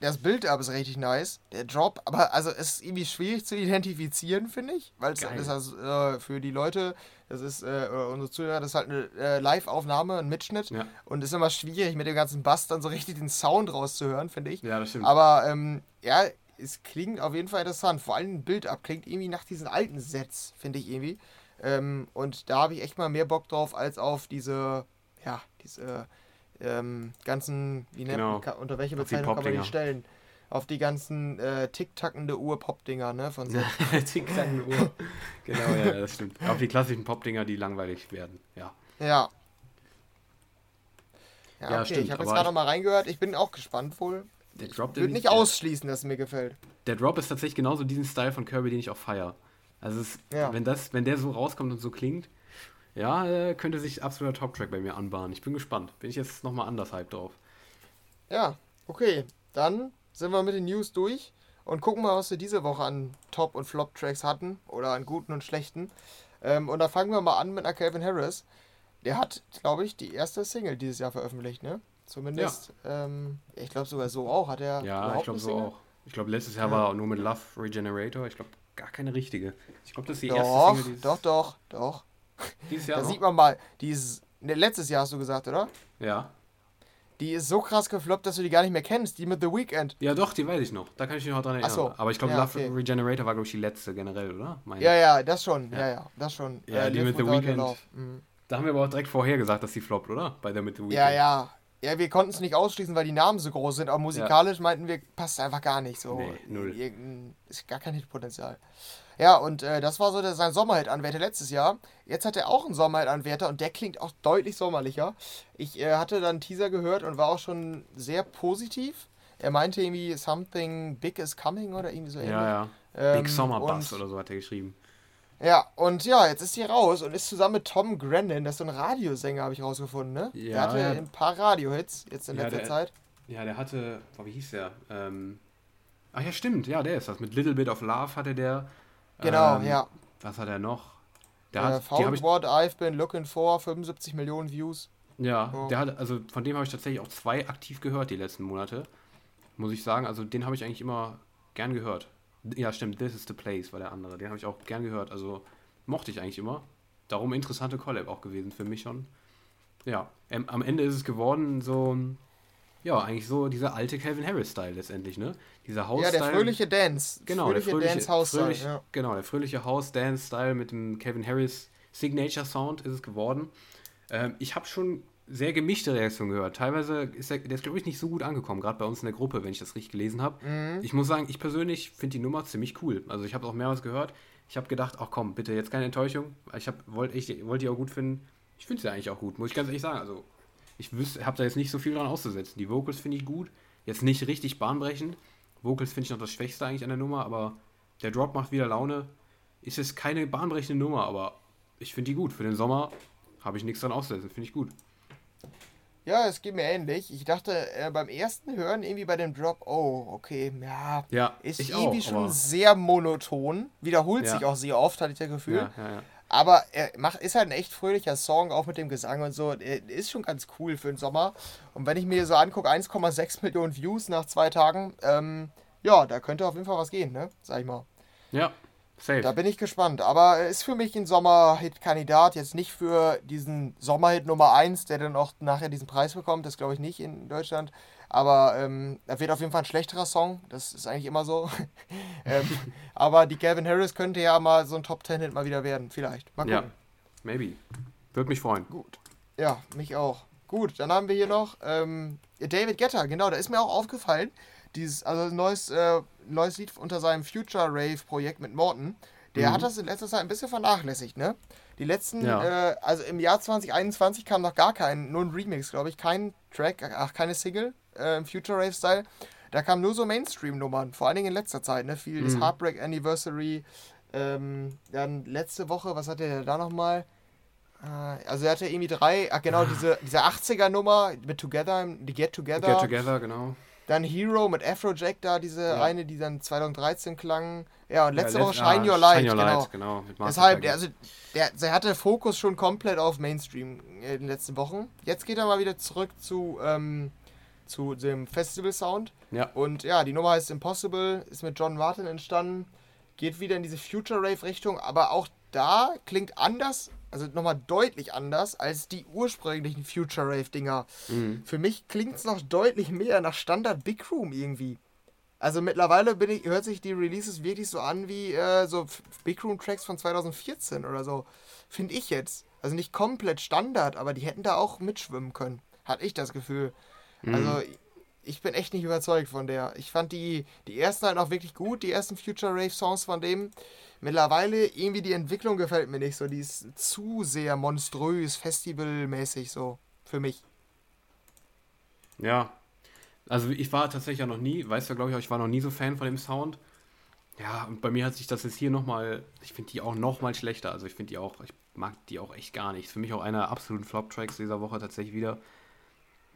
Das Bild aber ist richtig nice. Der Drop, aber also es ist irgendwie schwierig zu identifizieren, finde ich. Weil es ist also, äh, für die Leute, das ist äh, unsere Zuhörer, das ist halt eine äh, Live-Aufnahme, ein Mitschnitt. Ja. Und es ist immer schwierig, mit dem ganzen Bass dann so richtig den Sound rauszuhören, finde ich. Ja, das stimmt. Aber ähm, ja, es klingt auf jeden Fall interessant. Vor allem ein Bild ab klingt irgendwie nach diesen alten Sets, finde ich irgendwie. Ähm, und da habe ich echt mal mehr Bock drauf als auf diese, ja, diese ähm, ganzen, wie nennt genau. man, unter welche Bezeichnung kann man die stellen? Auf die ganzen äh, tick-tackende Uhr-Pop-Dinger, ne? Von tick-tackende Uhr. genau, ja, das stimmt. Auf die klassischen Pop-Dinger, die langweilig werden, ja. Ja. Ja, ja okay. stimmt. Ich habe jetzt gerade mal reingehört. Ich bin auch gespannt wohl. Der Drop, ich würde nicht ausschließen, dass es mir gefällt. Der Drop ist tatsächlich genauso diesen Style von Kirby, den ich auch feiere. Also es, ja. wenn, das, wenn der so rauskommt und so klingt, ja, äh, könnte sich absoluter Top-Track bei mir anbahnen. Ich bin gespannt. Bin ich jetzt nochmal anders hype drauf. Ja, okay. Dann sind wir mit den News durch und gucken mal, was wir diese Woche an Top- und Flop-Tracks hatten oder an guten und schlechten. Ähm, und da fangen wir mal an mit einer Calvin Harris. Der hat, glaube ich, die erste Single dieses Jahr veröffentlicht, ne? Zumindest, ja. ähm, ich glaube sogar so auch. Hat er Ja, ich glaube so auch. Ich glaube, letztes Jahr ja. war er nur mit Love Regenerator. Ich glaube, gar keine richtige. Ich glaube, das ist die doch, erste Single. Doch, doch, doch. Dieses Jahr. Da noch? sieht man mal, dieses, ne, letztes Jahr hast du gesagt, oder? Ja. Die ist so krass gefloppt, dass du die gar nicht mehr kennst. Die mit The Weeknd. Ja, doch, die weiß ich noch. Da kann ich mich noch dran erinnern. So. Aber ich glaube, ja, okay. Love Regenerator war, glaube ich, die letzte generell, oder? Meine. Ja, ja, das schon. Ja, ja, ja das schon. Ja, äh, die mit The Weeknd. Mhm. Da haben wir aber auch direkt vorher gesagt, dass die floppt, oder? Bei der mit The Weeknd. Ja, ja. Ja, wir konnten es nicht ausschließen, weil die Namen so groß sind, aber musikalisch ja. meinten wir, passt einfach gar nicht so. Nee, null. Ist gar kein Hitpotenzial. Ja, und äh, das war so der, sein Sommerhit-Anwärter letztes Jahr. Jetzt hat er auch einen Sommerhit-Anwärter und der klingt auch deutlich sommerlicher. Ich äh, hatte dann einen Teaser gehört und war auch schon sehr positiv. Er meinte irgendwie, something big is coming oder irgendwie so. Ja, ähnlich. ja. Ähm, big Summer Bus oder so hat er geschrieben. Ja, und ja, jetzt ist die raus und ist zusammen mit Tom Grennan, das ist so ein Radiosänger, habe ich rausgefunden, ne? Ja, der hatte ja. ein paar Radiohits jetzt in ja, letzter der, Zeit. Ja, der hatte, oh, wie hieß der? Ähm, ach ja, stimmt, ja, der ist das. Mit Little Bit of Love hatte der. Genau, ähm, ja. Was hat er noch? Der äh, hat, Found What I've Been Looking For, 75 Millionen Views. Ja, oh. der hat, also von dem habe ich tatsächlich auch zwei aktiv gehört die letzten Monate. Muss ich sagen, also den habe ich eigentlich immer gern gehört. Ja, stimmt, This is the Place war der andere. Den habe ich auch gern gehört. Also mochte ich eigentlich immer. Darum interessante Collab auch gewesen für mich schon. Ja, ähm, am Ende ist es geworden so, ja, eigentlich so dieser alte Calvin Harris-Style letztendlich, ne? Dieser House-Style. Ja, der fröhliche Dance. Genau, fröhliche der fröhliche Dance-House-Style. Ja. Genau, der fröhliche House-Dance-Style mit dem Calvin Harris Signature-Sound ist es geworden. Ähm, ich habe schon sehr gemischte Reaktionen gehört. Teilweise ist der, der ist, glaube ich, nicht so gut angekommen, gerade bei uns in der Gruppe, wenn ich das richtig gelesen habe. Mhm. Ich muss sagen, ich persönlich finde die Nummer ziemlich cool. Also ich habe auch mehrmals gehört. Ich habe gedacht, ach komm, bitte jetzt keine Enttäuschung. Ich wollte wollt die auch gut finden. Ich finde sie eigentlich auch gut, muss ich ganz ehrlich sagen. Also ich habe da jetzt nicht so viel dran auszusetzen. Die Vocals finde ich gut. Jetzt nicht richtig bahnbrechend. Vocals finde ich noch das Schwächste eigentlich an der Nummer, aber der Drop macht wieder Laune. Ist jetzt keine bahnbrechende Nummer, aber ich finde die gut. Für den Sommer habe ich nichts dran auszusetzen. Finde ich gut. Ja, es geht mir ähnlich. Ich dachte äh, beim ersten Hören irgendwie bei dem Drop, oh, okay, ja, ja ist irgendwie auch, schon sehr monoton. Wiederholt ja. sich auch sehr oft, hatte ich das Gefühl. Ja. Aber er macht, ist halt ein echt fröhlicher Song, auch mit dem Gesang und so. Er ist schon ganz cool für den Sommer. Und wenn ich mir so angucke, 1,6 Millionen Views nach zwei Tagen, ähm, ja, da könnte auf jeden Fall was gehen, ne? Sag ich mal. Ja, Safe. Da bin ich gespannt. Aber ist für mich ein Sommerhit-Kandidat. Jetzt nicht für diesen Sommerhit Nummer 1, der dann auch nachher diesen Preis bekommt. Das glaube ich nicht in Deutschland. Aber ähm, er wird auf jeden Fall ein schlechterer Song. Das ist eigentlich immer so. ähm, aber die Gavin Harris könnte ja mal so ein Top 10-Hit mal wieder werden. Vielleicht. Mal gucken. Ja, maybe. Würde mich freuen. Gut. Ja, mich auch. Gut, dann haben wir hier noch ähm, David Getter. Genau, da ist mir auch aufgefallen. Dieses, also ein neues äh, neues Lied unter seinem Future Rave Projekt mit Morton. Der mhm. hat das in letzter Zeit ein bisschen vernachlässigt, ne? Die letzten, ja. äh, also im Jahr 2021 kam noch gar kein, nur ein Remix, glaube ich, kein Track, ach, keine Single äh, im Future Rave Style. Da kamen nur so Mainstream-Nummern, vor allen Dingen in letzter Zeit, ne? Viel mhm. das Heartbreak Anniversary. Ähm, dann letzte Woche, was hatte der da nochmal? Äh, also er hatte irgendwie drei, ach genau, diese, diese 80er-Nummer mit Together, die Get Together. Get Together, genau. Dann Hero mit Afrojack da, diese ja. eine, die dann 2013 klang. Ja, und letzte ja, Woche Shine Your Light. Shine Your genau. Light, genau. Deshalb, also, der, der hatte Fokus schon komplett auf Mainstream in den letzten Wochen. Jetzt geht er mal wieder zurück zu, ähm, zu dem Festival-Sound. Ja. Und ja, die Nummer heißt Impossible, ist mit John Martin entstanden. Geht wieder in diese Future Rave-Richtung, aber auch da klingt anders also nochmal deutlich anders als die ursprünglichen Future Rave-Dinger. Mhm. Für mich klingt es noch deutlich mehr nach Standard Big Room irgendwie. Also mittlerweile bin ich, hört sich die Releases wirklich so an wie äh, so Big Room Tracks von 2014 oder so. Finde ich jetzt. Also nicht komplett Standard, aber die hätten da auch mitschwimmen können. Hatte ich das Gefühl. Mhm. Also ich bin echt nicht überzeugt von der. Ich fand die, die ersten halt auch wirklich gut, die ersten Future Rave Songs von dem. Mittlerweile irgendwie die Entwicklung gefällt mir nicht so. Die ist zu sehr monströs, festivalmäßig so. Für mich. Ja. Also ich war tatsächlich ja noch nie, weißt du, glaube ich, ich war noch nie so Fan von dem Sound. Ja, und bei mir hat sich das jetzt hier nochmal, ich finde die auch nochmal schlechter. Also ich finde die auch, ich mag die auch echt gar nicht. Für mich auch einer der absoluten Flop-Tracks dieser Woche tatsächlich wieder.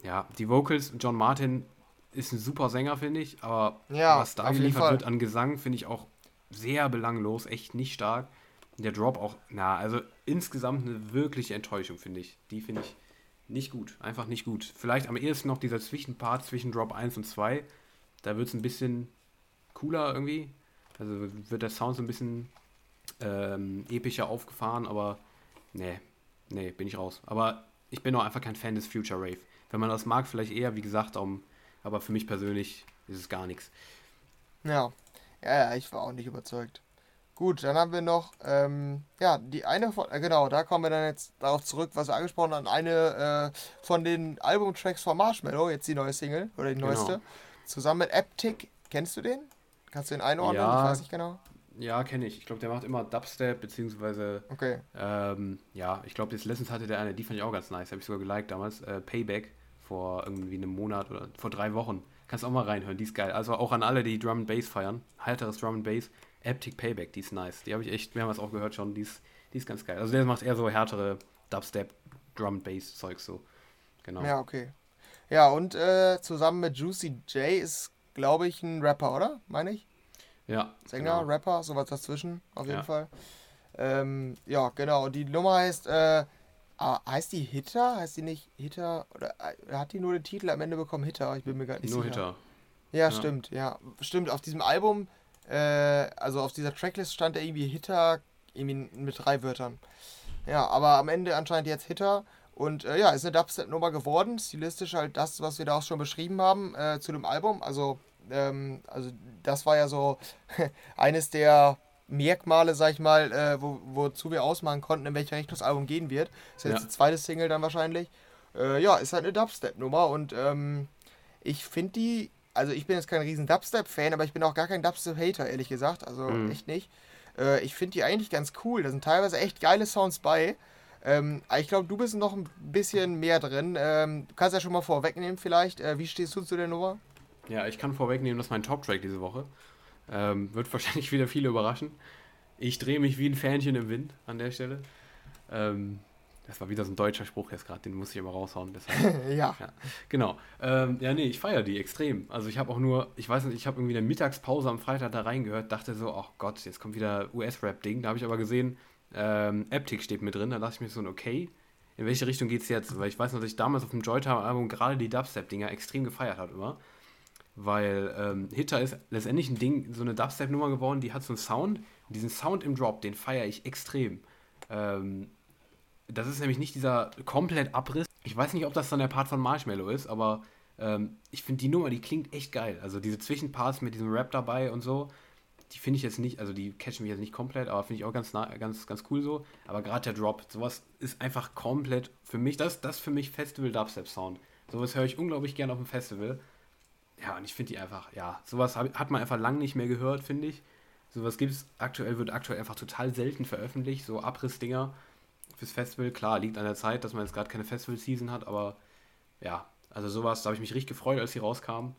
Ja, die Vocals, John Martin ist ein super Sänger, finde ich, aber ja, was da geliefert wird an Gesang, finde ich auch sehr belanglos, echt nicht stark. Der Drop auch, na, also insgesamt eine wirkliche Enttäuschung, finde ich. Die finde ich nicht gut, einfach nicht gut. Vielleicht am ehesten noch dieser Zwischenpart zwischen Drop 1 und 2. Da wird es ein bisschen cooler irgendwie. Also wird der Sound so ein bisschen ähm, epischer aufgefahren, aber nee, nee, bin ich raus. Aber ich bin auch einfach kein Fan des Future Rave. Wenn man das mag, vielleicht eher, wie gesagt, um, aber für mich persönlich ist es gar nichts. Ja. ja, ja, ich war auch nicht überzeugt. Gut, dann haben wir noch, ähm, ja, die eine von, äh, genau, da kommen wir dann jetzt darauf zurück, was wir angesprochen haben, eine äh, von den Albumtracks von Marshmallow, jetzt die neue Single, oder die neueste, genau. zusammen mit Aptic. Kennst du den? Kannst du den einordnen? Ja, ich weiß nicht genau. Ja, kenne ich. Ich glaube, der macht immer Dubstep, beziehungsweise, okay. ähm, ja, ich glaube, jetzt letztens hatte der eine, die fand ich auch ganz nice, habe ich sogar geliked damals, äh, Payback, vor irgendwie einem Monat oder vor drei Wochen. Kannst auch mal reinhören, die ist geil. Also auch an alle, die Drum and Bass feiern, halteres Drum and Bass, Aptic Payback, die ist nice. Die habe ich echt mehrmals auch gehört schon. Die ist, die ist ganz geil. Also der macht eher so härtere Dubstep, Drum Bass Zeug so. Genau. Ja, okay. Ja, und äh, zusammen mit Juicy J ist, glaube ich, ein Rapper, oder? Meine ich? Ja. Sänger, genau. Rapper, sowas dazwischen, auf jeden ja. Fall. Ähm, ja, genau. Und die Nummer heißt, äh, ah, heißt die Hitter? Heißt die nicht Hitter? Oder äh, hat die nur den Titel am Ende bekommen Hitter? Ich bin mir gar nicht nur sicher. Nur Hitter. Ja, ja, stimmt, ja. Stimmt, auf diesem Album äh, also auf dieser Tracklist stand er irgendwie Hitter irgendwie mit drei Wörtern. Ja, aber am Ende anscheinend jetzt Hitter. Und äh, ja, ist eine Dubstep-Nummer geworden. Stilistisch halt das, was wir da auch schon beschrieben haben äh, zu dem Album. Also, ähm, also das war ja so eines der Merkmale, sag ich mal, äh, wo, wozu wir ausmachen konnten, in welche Richtung das Album gehen wird. Das ist jetzt ja. die zweite Single dann wahrscheinlich. Äh, ja, ist halt eine Dubstep-Nummer und ähm, ich finde die also ich bin jetzt kein riesen Dubstep-Fan, aber ich bin auch gar kein Dubstep-Hater, ehrlich gesagt. Also mhm. echt nicht. Äh, ich finde die eigentlich ganz cool. Da sind teilweise echt geile Sounds bei. Ähm, ich glaube, du bist noch ein bisschen mehr drin. Ähm, du kannst ja schon mal vorwegnehmen vielleicht. Äh, wie stehst du zu der Nummer? Ja, ich kann vorwegnehmen, das ist mein Top-Track diese Woche. Ähm, wird wahrscheinlich wieder viele überraschen. Ich drehe mich wie ein Fähnchen im Wind an der Stelle. Ähm, das war wieder so ein deutscher Spruch jetzt gerade, den muss ich immer raushauen. Ja. ja. Genau. Ähm, ja, nee, ich feiere die extrem. Also ich habe auch nur, ich weiß nicht, ich habe irgendwie eine Mittagspause am Freitag da reingehört, dachte so, ach Gott, jetzt kommt wieder US-Rap-Ding. Da habe ich aber gesehen, ähm, Aptic steht mit drin. Da dachte ich mir so, okay, in welche Richtung geht es jetzt? Weil ich weiß noch, dass ich damals auf dem Joytime-Album gerade die Dubstep-Dinger extrem gefeiert habe immer. Weil ähm, Hitter ist letztendlich ein Ding, so eine Dubstep-Nummer geworden, die hat so einen Sound. Und diesen Sound im Drop, den feiere ich extrem. Ähm, das ist nämlich nicht dieser komplett Abriss. Ich weiß nicht, ob das dann der Part von Marshmallow ist, aber ähm, ich finde die Nummer, die klingt echt geil. Also diese Zwischenparts mit diesem Rap dabei und so, die finde ich jetzt nicht, also die catchen mich jetzt nicht komplett, aber finde ich auch ganz, ganz, ganz cool so. Aber gerade der Drop, sowas ist einfach komplett für mich, das, das für mich Festival Dubstep Sound. Sowas höre ich unglaublich gerne auf dem Festival. Ja, und ich finde die einfach, ja, sowas hab, hat man einfach lang nicht mehr gehört, finde ich. Sowas gibt es aktuell, wird aktuell einfach total selten veröffentlicht, so Abrissdinger fürs Festival. Klar, liegt an der Zeit, dass man jetzt gerade keine Festival-Season hat, aber ja, also sowas, da habe ich mich richtig gefreut, als sie rauskamen.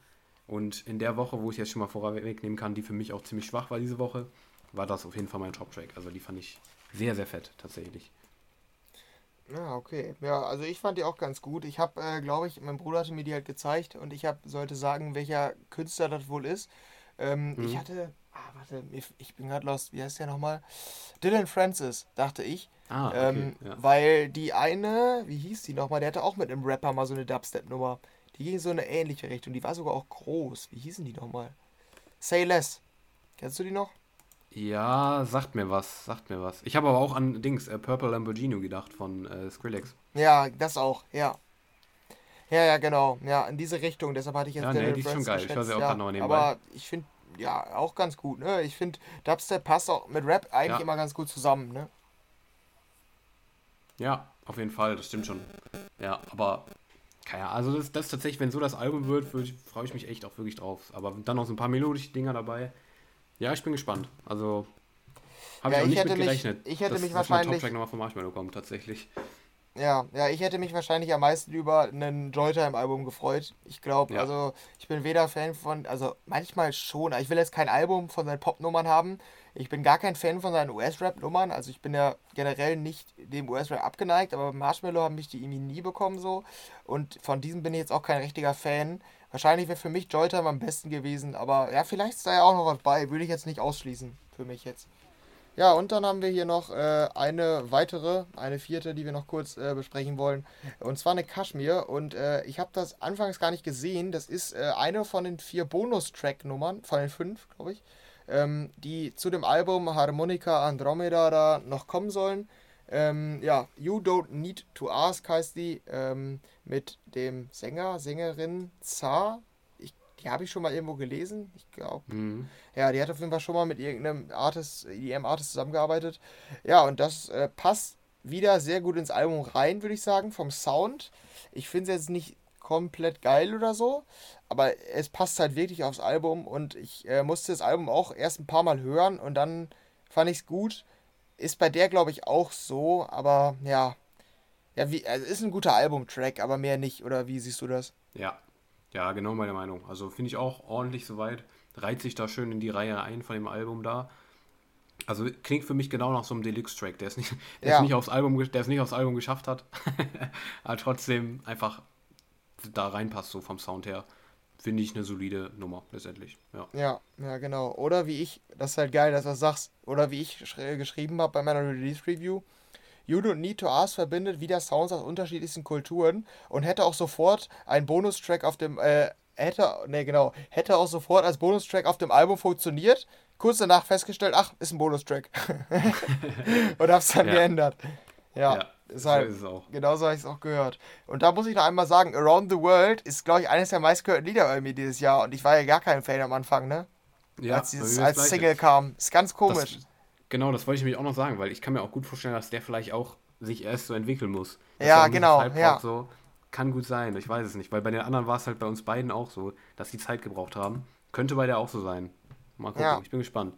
Und in der Woche, wo ich jetzt schon mal vorwegnehmen kann, die für mich auch ziemlich schwach war diese Woche, war das auf jeden Fall mein Top-Track. Also die fand ich sehr, sehr fett, tatsächlich. Ja, okay. Ja, also ich fand die auch ganz gut. Ich habe, äh, glaube ich, mein Bruder hatte mir die halt gezeigt und ich hab, sollte sagen, welcher Künstler das wohl ist. Ähm, mhm. Ich hatte, ah, warte, ich bin gerade lost. Wie heißt der nochmal? Dylan Francis, dachte ich. Ah, okay, ähm, ja. Weil die eine, wie hieß die nochmal? Der hatte auch mit einem Rapper mal so eine Dubstep-Nummer. Die ging so eine ähnliche Richtung. Die war sogar auch groß. Wie hießen die nochmal? Say Less. Kennst du die noch? Ja, sagt mir was, sagt mir was. Ich habe aber auch an Dings, äh, Purple Lamborghini gedacht von äh, Skrillex. Ja, das auch, ja. Ja, ja, genau. Ja, in diese Richtung. Deshalb hatte ich jetzt ja, nee, die ist schon geil. Ich weiß ja auch ja, noch nebenbei. Aber ich finde, ja, auch ganz gut. Ne? Ich finde, Dubstep passt auch mit Rap eigentlich ja. immer ganz gut zusammen. Ne? Ja, auf jeden Fall, das stimmt schon. Ja, aber keine Ahnung, also das, das tatsächlich, wenn so das Album wird, freue ich mich echt auch wirklich drauf. Aber dann noch so ein paar melodische Dinger dabei. Ja, ich bin gespannt. Also habe ja, ich auch nicht mit gerechnet, mich, ich hätte dass, mich dass wahrscheinlich, Top-Track nochmal von Marshmallow kommt, tatsächlich. Ja, ja, ich hätte mich wahrscheinlich am meisten über einen Joytime-Album gefreut. Ich glaube, ja. also ich bin weder Fan von, also manchmal schon, ich will jetzt kein Album von seinen Pop-Nummern haben. Ich bin gar kein Fan von seinen US-Rap-Nummern. Also ich bin ja generell nicht dem US-Rap abgeneigt, aber Marshmallow haben mich die irgendwie nie bekommen so. Und von diesem bin ich jetzt auch kein richtiger Fan. Wahrscheinlich wäre für mich Joytime am besten gewesen, aber ja, vielleicht ist da ja auch noch was bei. Würde ich jetzt nicht ausschließen, für mich jetzt. Ja, und dann haben wir hier noch äh, eine weitere, eine vierte, die wir noch kurz äh, besprechen wollen. Und zwar eine Kaschmir. Und äh, ich habe das anfangs gar nicht gesehen. Das ist äh, eine von den vier Bonustrack-Nummern, von den fünf, glaube ich, ähm, die zu dem Album Harmonica Andromeda da noch kommen sollen. Ähm, ja, You Don't Need to Ask heißt die, ähm, mit dem Sänger, Sängerin Zar. Ich, die habe ich schon mal irgendwo gelesen, ich glaube. Mhm. Ja, die hat auf jeden Fall schon mal mit irgendeinem Artist, EDM-Artist zusammengearbeitet. Ja, und das äh, passt wieder sehr gut ins Album rein, würde ich sagen, vom Sound. Ich finde es jetzt nicht komplett geil oder so, aber es passt halt wirklich aufs Album und ich äh, musste das Album auch erst ein paar Mal hören und dann fand ich es gut. Ist bei der, glaube ich, auch so, aber ja. Ja, wie, also ist ein guter Albumtrack, aber mehr nicht, oder wie siehst du das? Ja, ja, genau meine Meinung. Also finde ich auch ordentlich soweit. Reiht sich da schön in die Reihe ein von dem Album da. Also klingt für mich genau nach so einem Deluxe-Track, der es nicht, der ja. nicht aufs Album, der es nicht aufs Album geschafft hat, aber trotzdem einfach da reinpasst, so vom Sound her. Finde ich eine solide Nummer, letztendlich. Ja. ja, ja, genau. Oder wie ich, das ist halt geil, dass du das sagst, oder wie ich geschrieben habe bei meiner Release-Review, You Don't Need to Ask verbindet wieder Sounds aus unterschiedlichsten Kulturen und hätte auch sofort einen Bonustrack auf dem, äh, hätte, ne genau, hätte auch sofort als Bonustrack auf dem Album funktioniert. Kurz danach festgestellt, ach, ist ein Bonustrack. und hab's dann ja. geändert. Ja. ja. Ist halt, so ist es auch. Genauso habe ich es auch gehört. Und da muss ich noch einmal sagen, Around the World ist, glaube ich, eines der meistgehörten Lieder bei mir dieses Jahr. Und ich war ja gar kein Fan am Anfang, ne? Ja, als dieses als Single kam. Ist ganz komisch. Das, genau, das wollte ich nämlich auch noch sagen, weil ich kann mir auch gut vorstellen, dass der vielleicht auch sich erst so entwickeln muss. Ja, genau. Ja. So. Kann gut sein, ich weiß es nicht. Weil bei den anderen war es halt bei uns beiden auch so, dass die Zeit gebraucht haben. Könnte bei der auch so sein. Mal gucken, ja. ich bin gespannt.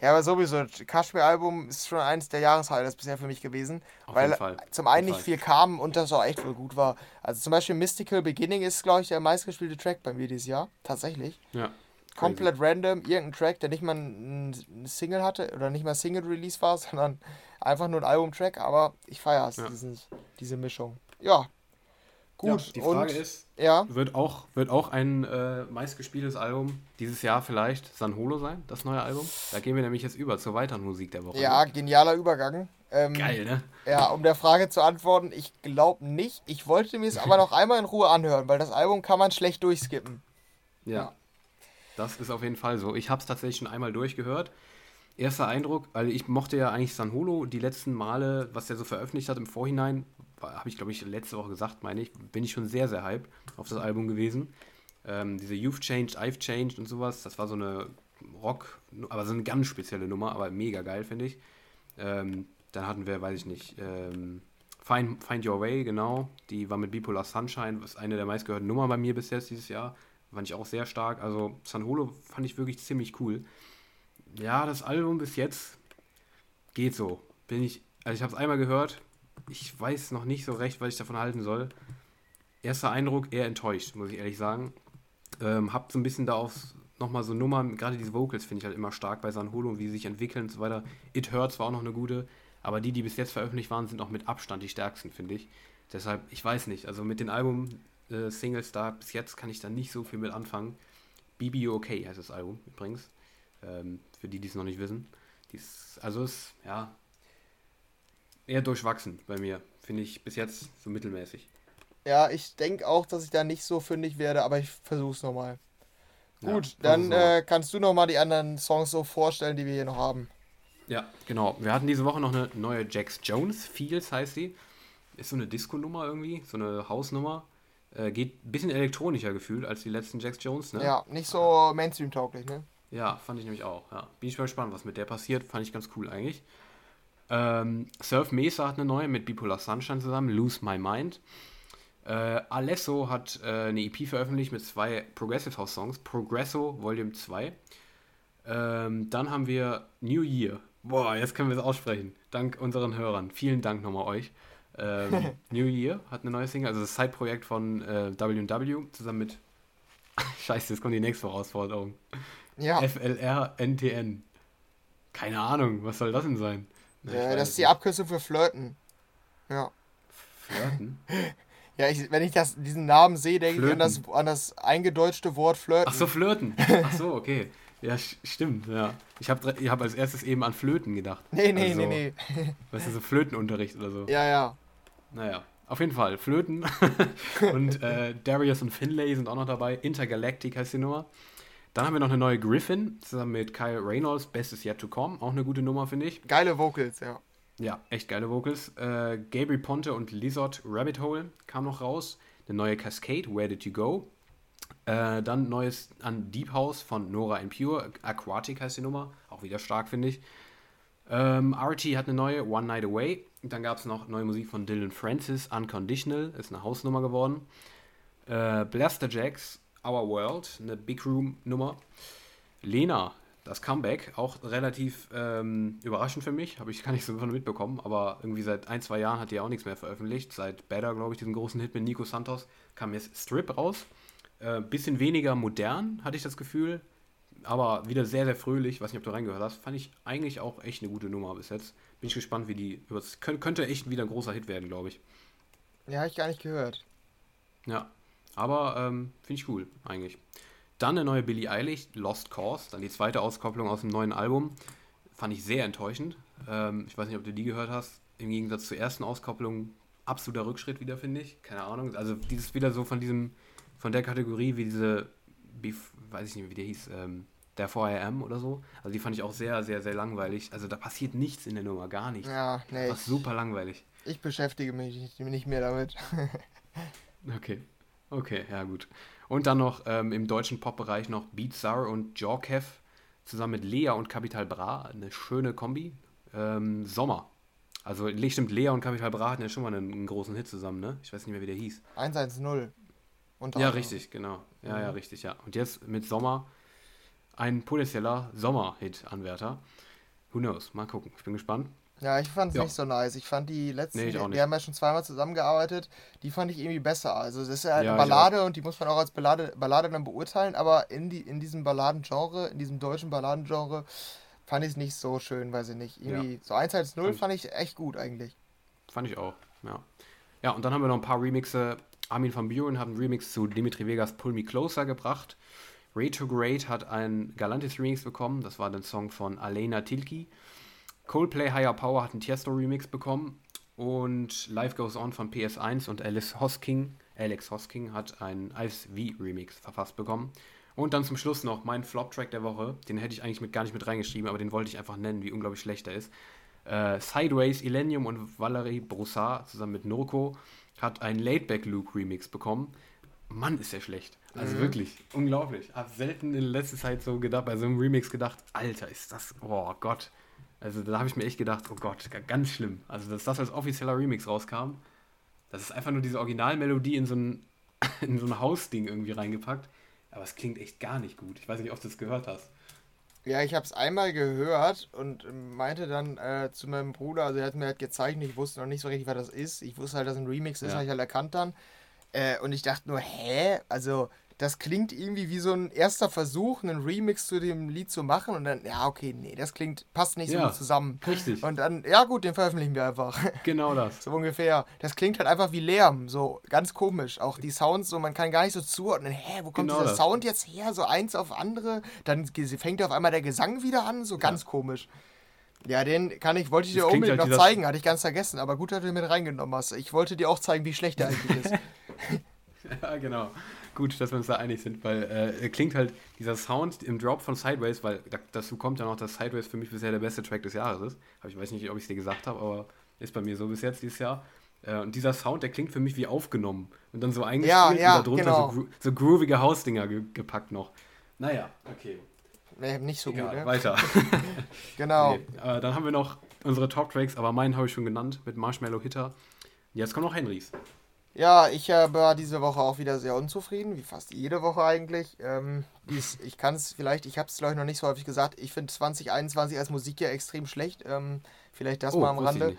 Ja, aber sowieso, Kashmir-Album ist schon eines der Jahreshighlights bisher für mich gewesen. Auf weil zum einen nicht viel kam und das auch echt wohl gut war. Also zum Beispiel Mystical Beginning ist, glaube ich, der meistgespielte Track bei mir dieses Jahr. Tatsächlich. Ja. Komplett random, irgendein Track, der nicht mal ein Single hatte oder nicht mal Single-Release war, sondern einfach nur ein Album-Track, aber ich feiere es, ja. diese Mischung. Ja, Gut, ja, die Frage und, ist, ja. wird, auch, wird auch ein äh, meistgespieltes Album dieses Jahr vielleicht San Holo sein, das neue Album? Da gehen wir nämlich jetzt über zur weiteren Musik der Woche. Ja, genialer Übergang. Ähm, Geil, ne? Ja, um der Frage zu antworten, ich glaube nicht. Ich wollte mir es aber noch einmal in Ruhe anhören, weil das Album kann man schlecht durchskippen. Ja, ja. das ist auf jeden Fall so. Ich habe es tatsächlich schon einmal durchgehört. Erster Eindruck, weil ich mochte ja eigentlich San Holo die letzten Male, was er so veröffentlicht hat im Vorhinein, habe ich glaube ich letzte Woche gesagt, meine ich, bin ich schon sehr, sehr hype auf das Album gewesen. Ähm, diese You've Changed, I've Changed und sowas, das war so eine Rock, aber so eine ganz spezielle Nummer, aber mega geil, finde ich. Ähm, dann hatten wir, weiß ich nicht, ähm, Find, Find Your Way, genau. Die war mit Bipolar Sunshine, was eine der meistgehörten Nummern bei mir bis jetzt dieses Jahr. Fand ich auch sehr stark. Also San Holo fand ich wirklich ziemlich cool. Ja, das Album bis jetzt geht so. Bin ich, also ich habe es einmal gehört, ich weiß noch nicht so recht, was ich davon halten soll. Erster Eindruck eher enttäuscht, muss ich ehrlich sagen. Ähm, hab so ein bisschen da auf nochmal so Nummern, gerade diese Vocals finde ich halt immer stark bei San Holo, wie sie sich entwickeln und so weiter. It Hurts war auch noch eine gute, aber die, die bis jetzt veröffentlicht waren, sind auch mit Abstand die stärksten, finde ich. Deshalb, ich weiß nicht, also mit den Album-Singles äh, da bis jetzt kann ich da nicht so viel mit anfangen. BBOK heißt das Album übrigens, ähm, für die, die es noch nicht wissen. Dies, also es, ja, eher durchwachsen bei mir. Finde ich bis jetzt so mittelmäßig. Ja, ich denke auch, dass ich da nicht so fündig werde, aber ich versuche es nochmal. Gut, ja, dann äh, kannst du nochmal die anderen Songs so vorstellen, die wir hier noch haben. Ja, genau. Wir hatten diese Woche noch eine neue Jax Jones, Feels heißt sie. Ist so eine Disco-Nummer irgendwie, so eine Hausnummer. Äh, geht ein bisschen elektronischer gefühlt als die letzten Jax Jones, ne? Ja, nicht so Mainstream-tauglich, ne? Ja, fand ich nämlich auch, ja. Bin ich mal gespannt, was mit der passiert. Fand ich ganz cool eigentlich. Ähm, Surf Mesa hat eine neue mit Bipolar Sunshine zusammen, Lose My Mind. Äh, Alesso hat äh, eine EP veröffentlicht mit zwei Progressive House Songs, Progresso Volume 2. Ähm, dann haben wir New Year. Boah, jetzt können wir es aussprechen. Dank unseren Hörern. Vielen Dank nochmal euch. Ähm, New Year hat eine neue Single, also das Side-Projekt von äh, WW zusammen mit. Scheiße, jetzt kommt die nächste Herausforderung. Ja. FLR-NTN. Keine Ahnung, was soll das denn sein? Ja, das ist die Abkürzung für Flirten. Ja. Flirten? ja, ich, wenn ich das, diesen Namen sehe, denke ich an das, an das eingedeutschte Wort Flirten. Ach so, Flirten. Ach so, okay. Ja, stimmt, ja. Ich habe ich hab als erstes eben an Flöten gedacht. Nee, nee, also, nee, nee. Weißt du, so Flötenunterricht oder so. Ja, ja. Naja, auf jeden Fall. Flöten. und äh, Darius und Finlay sind auch noch dabei. Intergalactic heißt die Nummer. Dann haben wir noch eine neue Griffin, zusammen mit Kyle Reynolds, Bestes Yet to Come. Auch eine gute Nummer, finde ich. Geile Vocals, ja. Ja, echt geile Vocals. Äh, Gabriel Ponte und Lizard Rabbit Hole kam noch raus. Eine neue Cascade, Where Did You Go? Äh, dann neues an Deep House von Nora Impure. Aquatic heißt die Nummer. Auch wieder stark, finde ich. Ähm, RT hat eine neue, One Night Away. Dann gab es noch neue Musik von Dylan Francis, Unconditional, ist eine Hausnummer geworden. Äh, Blaster Jacks, Our World, eine Big Room Nummer. Lena, das Comeback, auch relativ ähm, überraschend für mich, habe ich gar nicht so von mitbekommen, aber irgendwie seit ein, zwei Jahren hat die auch nichts mehr veröffentlicht. Seit Better, glaube ich, diesen großen Hit mit Nico Santos, kam jetzt Strip raus. Äh, bisschen weniger modern, hatte ich das Gefühl, aber wieder sehr, sehr fröhlich. Weiß nicht, ob du reingehört hast. Fand ich eigentlich auch echt eine gute Nummer bis jetzt. Bin ich gespannt, wie die. Könnte echt wieder ein großer Hit werden, glaube ich. Ja, habe ich gar nicht gehört. Ja, aber ähm, finde ich cool, eigentlich. Dann eine neue Billie Eilish, Lost Cause, dann die zweite Auskopplung aus dem neuen Album. Fand ich sehr enttäuschend. Ähm, ich weiß nicht, ob du die gehört hast. Im Gegensatz zur ersten Auskopplung absoluter Rückschritt wieder, finde ich. Keine Ahnung. Also dieses wieder so von diesem, von der Kategorie wie diese, weiß ich nicht, wie der hieß, ähm, der 4am oder so. Also die fand ich auch sehr, sehr, sehr langweilig. Also da passiert nichts in der Nummer, gar nichts. Ja, nee. Das super langweilig. Ich beschäftige mich nicht mehr damit. okay. Okay, ja gut. Und dann noch ähm, im deutschen Pop-Bereich noch Beat Sar und Jorkev zusammen mit Lea und Capital Bra. Eine schöne Kombi. Ähm, Sommer. Also stimmt, Lea und Capital Bra hatten ja schon mal einen, einen, großen Hit zusammen, ne? Ich weiß nicht mehr, wie der hieß. 110. ja, richtig, genau. Ja, mhm. ja, richtig, ja. Und jetzt mit Sommer ein potenzieller Sommer-Hit-Anwärter. Who knows? Mal gucken. Ich bin gespannt. Ja, ich fand es nicht so nice. Ich fand die letzten, nee, die haben ja schon zweimal zusammengearbeitet, die fand ich irgendwie besser. Also das ist ja halt ja, eine Ballade und die muss man auch als Ballade, Ballade dann beurteilen, aber in, die, in diesem Balladengenre, in diesem deutschen Balladengenre, fand ich es nicht so schön, weiß ich nicht. Irgendwie ja. so 1 als 0 fand, fand ich echt gut eigentlich. Fand ich auch, ja. Ja, und dann haben wir noch ein paar Remixe. Armin van Buren hat einen Remix zu Dimitri Vegas Pull Me Closer gebracht. Retrograde hat ein Galantis Remix bekommen, das war der Song von Alena Tilki. Coldplay Higher Power hat einen Tiesto Remix bekommen und Life Goes On von PS1 und Alice Hosking, Alex Hosking hat einen Ice V Remix verfasst bekommen. Und dann zum Schluss noch mein Flop-Track der Woche. Den hätte ich eigentlich mit, gar nicht mit reingeschrieben, aber den wollte ich einfach nennen, wie unglaublich schlecht er ist. Äh, Sideways, Illenium und Valerie Broussard zusammen mit Norco hat einen Laidback Luke Remix bekommen. Mann, ist der schlecht. Also mhm. wirklich, unglaublich. Hab selten in letzter Zeit so gedacht, bei so einem Remix gedacht, Alter, ist das, oh Gott. Also da habe ich mir echt gedacht, oh Gott, ganz schlimm. Also dass das als offizieller Remix rauskam, das ist einfach nur diese Originalmelodie in so ein, in so ein Hausding irgendwie reingepackt. Aber es klingt echt gar nicht gut. Ich weiß nicht, ob du es gehört hast. Ja, ich habe es einmal gehört und meinte dann äh, zu meinem Bruder, also er hat mir halt gezeigt, ich wusste noch nicht so richtig, was das ist. Ich wusste halt, dass ein Remix ist, ja. habe ich halt erkannt dann. Äh, und ich dachte nur, hä? Also, das klingt irgendwie wie so ein erster Versuch, einen Remix zu dem Lied zu machen. Und dann, ja, okay, nee, das klingt, passt nicht so ja, gut zusammen. Richtig. Und dann, ja, gut, den veröffentlichen wir einfach. Genau das. so ungefähr. Das klingt halt einfach wie Lärm, so ganz komisch. Auch die Sounds, so, man kann gar nicht so zuordnen, hä, wo kommt genau dieser das. Sound jetzt her? So eins auf andere. Dann fängt auf einmal der Gesang wieder an, so ganz ja. komisch. Ja, den kann ich, wollte ich dir unbedingt halt noch zeigen, hatte ich ganz vergessen, aber gut, dass du mit reingenommen hast. Ich wollte dir auch zeigen, wie schlecht der eigentlich ist. ja, genau. Gut, dass wir uns da einig sind, weil äh, klingt halt dieser Sound im Drop von Sideways, weil dazu kommt ja noch, dass Sideways für mich bisher der beste Track des Jahres ist. Ich weiß nicht, ob ich es dir gesagt habe, aber ist bei mir so bis jetzt dieses Jahr. Äh, und dieser Sound, der klingt für mich wie aufgenommen. Und dann so eingespielt ja, ja, und darunter genau. so, gro so groovige Hausdinger ge gepackt noch. Naja, okay. Nicht so Egal, gut, ne? Weiter. genau. Nee, äh, dann haben wir noch unsere Top-Tracks, aber meinen habe ich schon genannt mit Marshmallow Hitter. Jetzt kommt noch Henrys. Ja, ich äh, war diese Woche auch wieder sehr unzufrieden, wie fast jede Woche eigentlich. Ähm, dies, ich kann es vielleicht, ich habe es glaube ich noch nicht so häufig gesagt, ich finde 2021 als Musikjahr extrem schlecht. Ähm, vielleicht das oh, mal am Rande.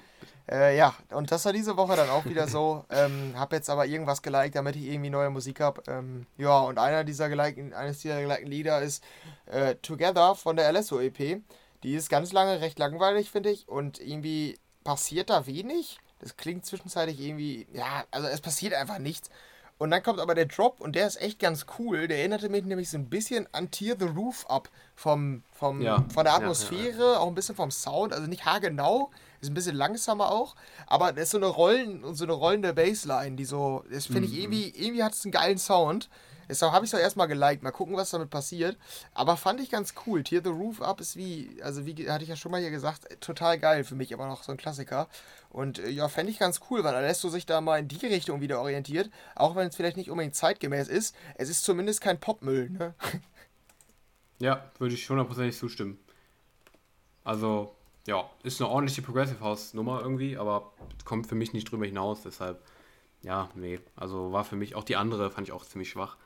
Äh, ja, und das war diese Woche dann auch wieder so. Ähm, habe jetzt aber irgendwas geliked, damit ich irgendwie neue Musik habe. Ähm, ja, und einer dieser gelikten, eines dieser gelikten Lieder ist äh, Together von der LSO EP. Die ist ganz lange recht langweilig, finde ich. Und irgendwie passiert da wenig. Das klingt zwischenzeitlich irgendwie, ja, also es passiert einfach nichts. Und dann kommt aber der Drop und der ist echt ganz cool. Der erinnerte mich nämlich so ein bisschen an Tear the Roof Up vom, vom, ja, von der Atmosphäre, ja, ja. auch ein bisschen vom Sound. Also nicht haargenau, ist ein bisschen langsamer auch. Aber das ist so eine Rollen, so eine rollende Bassline, die so, das finde ich mhm. irgendwie, irgendwie hat es einen geilen Sound. Deshalb habe ich es auch erstmal geliked. Mal gucken, was damit passiert. Aber fand ich ganz cool. Tear the Roof Up ist wie, also wie hatte ich ja schon mal hier gesagt, total geil für mich, aber noch so ein Klassiker. Und äh, ja, fände ich ganz cool, weil Alesso sich da mal in die Richtung wieder orientiert. Auch wenn es vielleicht nicht unbedingt zeitgemäß ist. Es ist zumindest kein Popmüll, ne? Ja, würde ich hundertprozentig zustimmen. Also, ja, ist eine ordentliche Progressive House Nummer irgendwie, aber kommt für mich nicht drüber hinaus, deshalb, ja, nee. Also war für mich auch die andere, fand ich auch ziemlich schwach.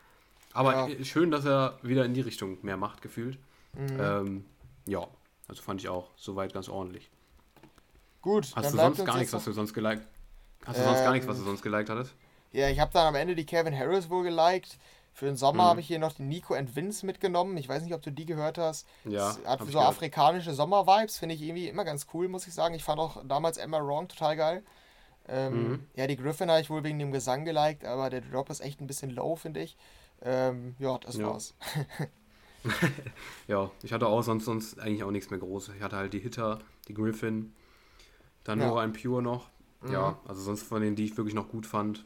Aber ja. schön, dass er wieder in die Richtung mehr macht, gefühlt. Mhm. Ähm, ja, also fand ich auch soweit ganz ordentlich. Gut. Hast du sonst gar nichts, was du sonst geliked? Hast du ähm, sonst gar nichts, was du sonst geliked hattest? Ja, ich habe dann am Ende die Kevin Harris wohl geliked. Für den Sommer mhm. habe ich hier noch den Nico and Vince mitgenommen. Ich weiß nicht, ob du die gehört hast. Ja. Das hat so gehört. afrikanische Sommer-Vibes, finde ich irgendwie immer ganz cool, muss ich sagen. Ich fand auch damals Emma Wrong total geil. Ähm, mhm. Ja, die Griffin habe ich wohl wegen dem Gesang geliked, aber der Drop ist echt ein bisschen low, finde ich. Ähm, ja, das ja. war's. ja, ich hatte auch sonst, sonst eigentlich auch nichts mehr Großes. Ich hatte halt die Hitter, die Griffin, dann ja. nur ein Pure noch. Mhm. Ja, also sonst von denen, die ich wirklich noch gut fand,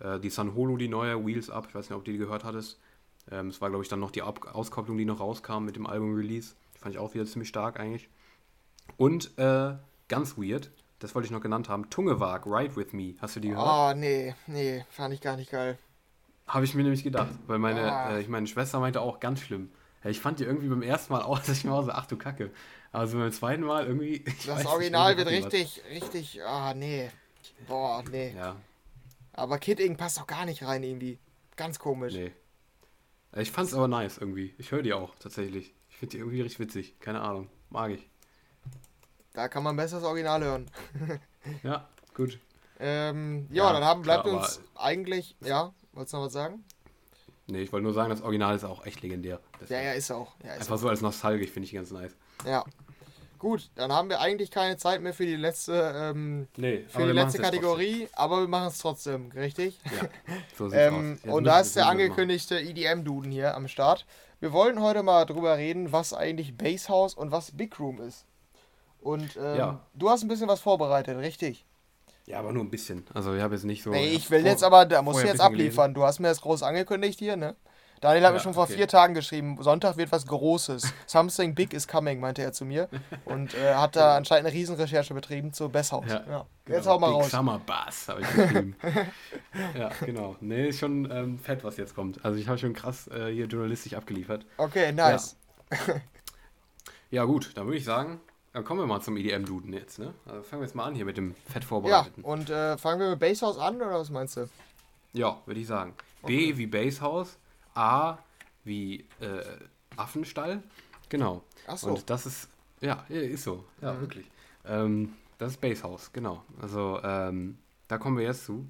äh, die San Holo, die neue, Wheels Up, ich weiß nicht, ob du die gehört hattest. Ähm, es war, glaube ich, dann noch die Ab Auskopplung, die noch rauskam mit dem Album-Release. Fand ich auch wieder ziemlich stark eigentlich. Und äh, ganz weird, das wollte ich noch genannt haben, Tungewag, Ride With Me. Hast du die gehört? Oh, nee, nee, fand ich gar nicht geil. Habe ich mir nämlich gedacht, weil meine, ah. äh, ich meine Schwester meinte auch ganz schlimm. Ja, ich fand die irgendwie beim ersten Mal auch, dass ich mir auch so, ach du Kacke. Also beim zweiten Mal irgendwie. Das Original wird richtig, richtig, ah nee. Boah, nee. Ja, aber Kid Ink passt doch gar nicht rein irgendwie. Ganz komisch. Nee. Ich fand's aber nice irgendwie. Ich höre die auch tatsächlich. Ich finde die irgendwie richtig witzig. Keine Ahnung. Mag ich. Da kann man besser das Original hören. ja, gut. Ähm, ja, ja, dann haben, bleibt klar, uns eigentlich. Ja, wolltest du noch was sagen? Nee, ich wollte nur sagen, das Original ist auch echt legendär. Deswegen. Ja, ja, ist auch. Ja, ist Einfach auch. so als nostalgisch finde ich ganz nice. Ja, Gut, dann haben wir eigentlich keine Zeit mehr für die letzte, ähm, nee, für die letzte Kategorie, aber wir machen es trotzdem, richtig? Ja, so sieht's ähm, aus. und da ist der angekündigte EDM-Duden hier am Start. Wir wollen heute mal drüber reden, was eigentlich Basshouse und was Big Room ist. Und ähm, ja. du hast ein bisschen was vorbereitet, richtig? Ja, aber nur ein bisschen. Also ich habe jetzt nicht so. Nee, ich will jetzt aber, da musst du jetzt abliefern. Gelesen. Du hast mir das groß angekündigt hier, ne? Daniel hat ja, mir schon vor okay. vier Tagen geschrieben, Sonntag wird was Großes. Something big is coming, meinte er zu mir. Und äh, hat da anscheinend eine Riesenrecherche betrieben zu Besshaus. Ja, ja. Genau. Jetzt hau mal big raus. Summer Bass habe ich geschrieben. ja, genau. Nee, ist schon ähm, fett, was jetzt kommt. Also ich habe schon krass äh, hier journalistisch abgeliefert. Okay, nice. Ja, ja gut, dann würde ich sagen, dann kommen wir mal zum EDM-Duden jetzt, ne? Also fangen wir jetzt mal an hier mit dem Fett vorbereiteten. Ja, und äh, fangen wir mit Basshouse an, oder was meinst du? Ja, würde ich sagen. Okay. B wie Basshouse, A wie äh, Affenstall. Genau. Ach so. Und das ist, ja, ist so. Ja, mhm. wirklich. Ähm, das ist Basehouse, genau. Also, ähm, da kommen wir jetzt zu.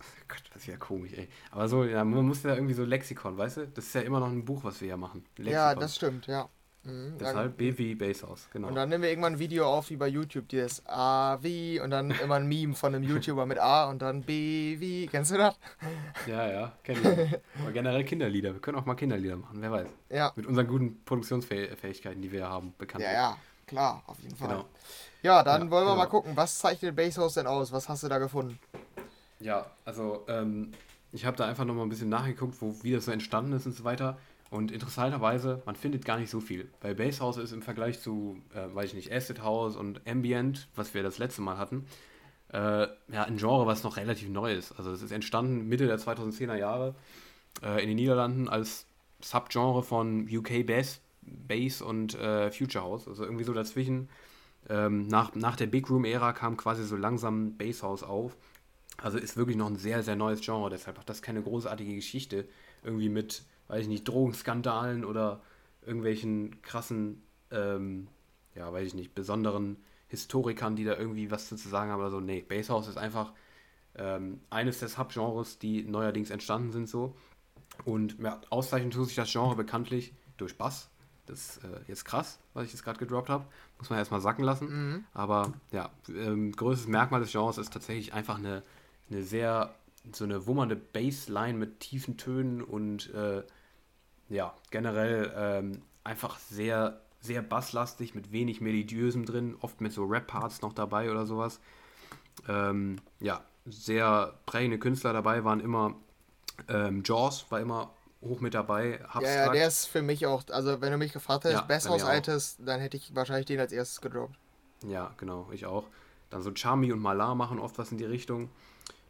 Gott, das ist ja komisch, ey. Aber so, ja, man muss ja irgendwie so Lexikon, weißt du? Das ist ja immer noch ein Buch, was wir ja machen. Lexikon. Ja, das stimmt, ja. Mhm, Deshalb B wie Basehouse, genau. Und dann nehmen wir irgendwann ein Video auf wie bei YouTube, dieses A wie und dann immer ein Meme von einem YouTuber mit A und dann B wie. Kennst du das? Ja, ja, kenn ich. Aber generell Kinderlieder. Wir können auch mal Kinderlieder machen, wer weiß. Ja. Mit unseren guten Produktionsfähigkeiten, die wir haben, bekannt. Ja, ja, klar, auf jeden Fall. Genau. Ja, dann ja, wollen wir genau. mal gucken, was zeichnet Basehouse denn aus? Was hast du da gefunden? Ja, also ähm, ich habe da einfach nochmal ein bisschen nachgeguckt, wo, wie das so entstanden ist und so weiter. Und interessanterweise, man findet gar nicht so viel. Bei Basshouse ist im Vergleich zu, äh, weiß ich nicht, Acid House und Ambient, was wir das letzte Mal hatten, äh, ja, ein Genre, was noch relativ neu ist. Also es ist entstanden Mitte der 2010er Jahre äh, in den Niederlanden als Subgenre von UK Bass, Bass und äh, Future House. Also irgendwie so dazwischen. Ähm, nach, nach der Big Room-Ära kam quasi so langsam Basshouse auf. Also ist wirklich noch ein sehr, sehr neues Genre. Deshalb hat das keine großartige Geschichte irgendwie mit weiß ich nicht, Drogenskandalen oder irgendwelchen krassen, ähm, ja, weiß ich nicht, besonderen Historikern, die da irgendwie was zu sagen haben oder so. Nee, Basshouse ist einfach ähm, eines der Subgenres, die neuerdings entstanden sind so. Und ja, auszeichnen tut sich das Genre bekanntlich durch Bass. Das ist äh, jetzt krass, was ich jetzt gerade gedroppt habe. Muss man erstmal sacken lassen. Mhm. Aber ja, ähm, größtes Merkmal des Genres ist tatsächlich einfach eine, eine sehr, so eine wummernde Bassline mit tiefen Tönen und äh, ja, generell ähm, einfach sehr, sehr basslastig, mit wenig Melodiösem drin, oft mit so Rap-Parts noch dabei oder sowas. Ähm, ja, sehr prägende Künstler dabei waren immer Ähm, Jaws war immer hoch mit dabei. Ja, ja, der ist für mich auch, also wenn du mich gefragt hättest, ja, House Altes, dann hätte ich wahrscheinlich den als erstes gedroppt. Ja, genau, ich auch. Dann so Charmy und Malar machen oft was in die Richtung.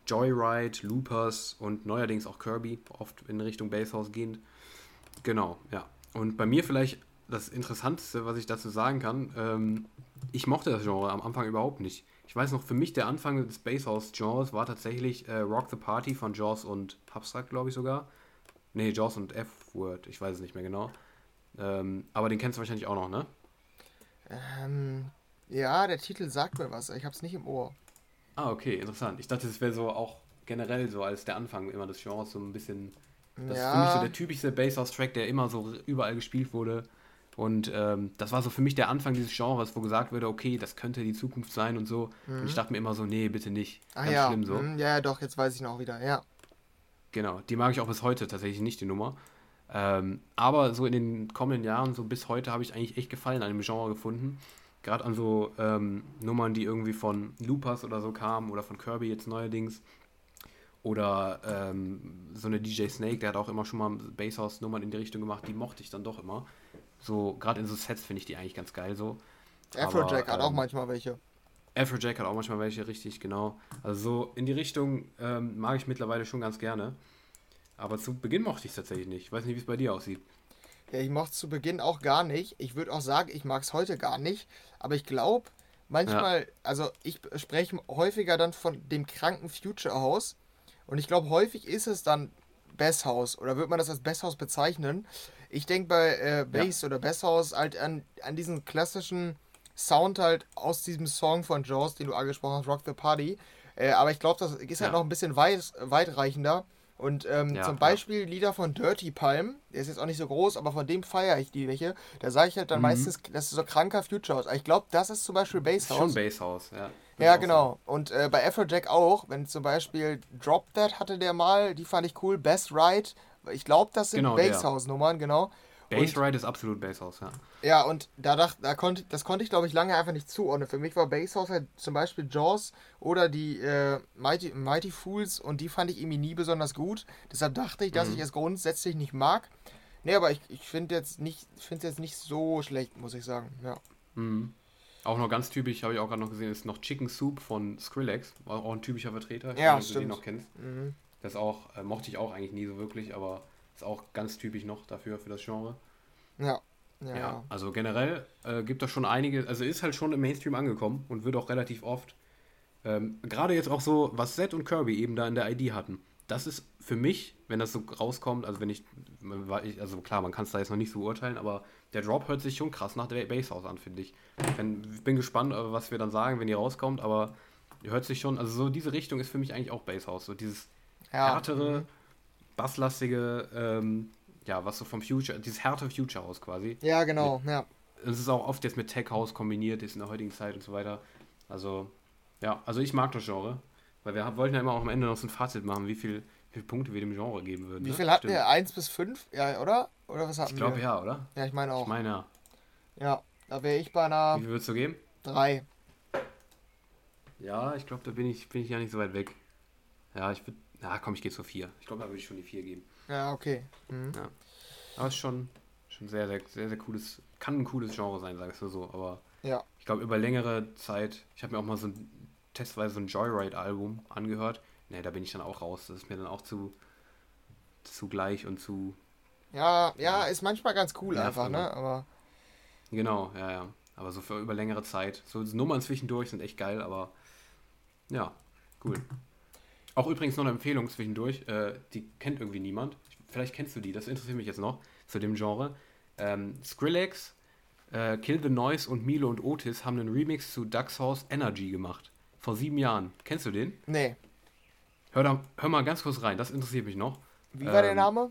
Joyride, Loopers und neuerdings auch Kirby, oft in Richtung Basshouse gehend. Genau, ja. Und bei mir vielleicht das Interessanteste, was ich dazu sagen kann, ähm, ich mochte das Genre am Anfang überhaupt nicht. Ich weiß noch, für mich der Anfang des Basshouse-Genres war tatsächlich äh, Rock the Party von Jaws und Hubstrack, glaube ich sogar. Nee, Jaws und F-Word, ich weiß es nicht mehr genau. Ähm, aber den kennst du wahrscheinlich auch noch, ne? Ähm, ja, der Titel sagt mir was, ich habe es nicht im Ohr. Ah, okay, interessant. Ich dachte, es wäre so auch generell so als der Anfang immer des Genres so ein bisschen. Das ja. ist für mich so der typischste Basshouse-Track, der immer so überall gespielt wurde. Und ähm, das war so für mich der Anfang dieses Genres, wo gesagt wurde, okay, das könnte die Zukunft sein und so. Mhm. Und ich dachte mir immer so, nee, bitte nicht. Ah, Ganz ja. schlimm so. Mhm, ja, doch, jetzt weiß ich noch wieder, ja. Genau, die mag ich auch bis heute tatsächlich nicht, die Nummer. Ähm, aber so in den kommenden Jahren, so bis heute, habe ich eigentlich echt Gefallen an dem Genre gefunden. Gerade an so ähm, Nummern, die irgendwie von Loopers oder so kamen oder von Kirby jetzt neuerdings. Oder ähm, so eine DJ Snake, der hat auch immer schon mal Basshouse-Nummern in die Richtung gemacht, die mochte ich dann doch immer. So, gerade in so Sets finde ich die eigentlich ganz geil so. Afrojack hat auch ähm, manchmal welche. Afrojack hat auch manchmal welche, richtig, genau. Also so in die Richtung ähm, mag ich mittlerweile schon ganz gerne. Aber zu Beginn mochte ich es tatsächlich nicht. Ich weiß nicht, wie es bei dir aussieht. Ja, ich mochte es zu Beginn auch gar nicht. Ich würde auch sagen, ich mag es heute gar nicht. Aber ich glaube, manchmal, ja. also ich spreche häufiger dann von dem kranken Future House. Und ich glaube, häufig ist es dann Bass House oder wird man das als Bass House bezeichnen. Ich denke bei äh, Bass ja. oder Bass House halt an, an diesen klassischen Sound halt aus diesem Song von Jaws, den du angesprochen hast, Rock the Party. Äh, aber ich glaube, das ist halt ja. noch ein bisschen weit, weitreichender. Und ähm, ja, zum Beispiel. Lieder von Dirty Palm, der ist jetzt auch nicht so groß, aber von dem feiere ich die welche. Da sage ich halt dann mhm. meistens, das ist so kranker Future House. Ich glaube, das ist zum Beispiel Bass House. Schon Bass House, ja. Ja, genau. Und äh, bei Afrojack auch, wenn zum Beispiel Drop That hatte der mal, die fand ich cool. Best Ride, ich glaube, das sind genau, Bass House Nummern, genau. Bass Ride ist absolut Bass House, ja. Ja, und da dachte, da konnte, das konnte ich, glaube ich, lange einfach nicht zuordnen. Für mich war Bass House halt zum Beispiel Jaws oder die äh, Mighty, Mighty Fools und die fand ich irgendwie nie besonders gut. Deshalb dachte ich, dass mhm. ich es grundsätzlich nicht mag. Nee, aber ich, ich finde jetzt nicht, finde es jetzt nicht so schlecht, muss ich sagen. Ja. Mhm. Auch noch ganz typisch, habe ich auch gerade noch gesehen, ist noch Chicken Soup von Skrillex. War auch ein typischer Vertreter. Ich ja, weiß, stimmt. du den noch kennst. Mhm. Das auch, äh, mochte ich auch eigentlich nie so wirklich, aber ist auch ganz typisch noch dafür, für das Genre. Ja. Ja, ja. also generell äh, gibt es schon einige, also ist halt schon im Mainstream angekommen und wird auch relativ oft, ähm, gerade jetzt auch so, was Zed und Kirby eben da in der ID hatten. Das ist für mich, wenn das so rauskommt, also wenn ich, also klar, man kann es da jetzt noch nicht so urteilen, aber der Drop hört sich schon krass nach der Basshouse an, finde ich. Wenn, bin gespannt, äh, was wir dann sagen, wenn die rauskommt, aber hört sich schon, also so diese Richtung ist für mich eigentlich auch Basshouse, so dieses ja. härtere, mhm basslastige, ähm, ja, was so vom Future, dieses härte Future House quasi. Ja, genau, mit, ja. Es ist auch oft jetzt mit Tech House kombiniert, ist in der heutigen Zeit und so weiter. Also, ja, also ich mag das Genre, weil wir wollten ja immer auch am Ende noch so ein Fazit machen, wie, viel, viele Punkte wir dem Genre geben würden. Wie ne? viel hatten wir? Eins bis fünf? Ja, oder? Oder was hatten ich wir? Ich glaube ja, oder? Ja, ich meine auch. Ich meine ja. Ja, da wäre ich bei einer. Wie viel würdest du geben? Drei. Ja, ich glaube, da bin ich, bin ich ja nicht so weit weg. Ja, ich würde na komm, ich gehe zur 4. Ich glaube, da würde ich schon die 4 geben. Ja, okay. Mhm. Ja. Aber es ist schon, schon sehr, sehr, sehr, sehr cooles, kann ein cooles Genre sein, sagst du so. Aber ja. ich glaube, über längere Zeit, ich habe mir auch mal so ein, testweise so ein Joyride-Album angehört. Ne, da bin ich dann auch raus. Das ist mir dann auch zu, zu gleich und zu. Ja, ja, ist manchmal ganz cool einfach, ne? Aber. Genau, ja, ja. Aber so für über längere Zeit. So Nummern zwischendurch sind echt geil, aber ja, cool. Auch übrigens noch eine Empfehlung zwischendurch, äh, die kennt irgendwie niemand. Vielleicht kennst du die, das interessiert mich jetzt noch zu dem Genre. Ähm, Skrillex, äh, Kill the Noise und Milo und Otis haben einen Remix zu Duck's House Energy gemacht. Vor sieben Jahren. Kennst du den? Nee. Hör, da, hör mal ganz kurz rein, das interessiert mich noch. Wie war ähm, der Name?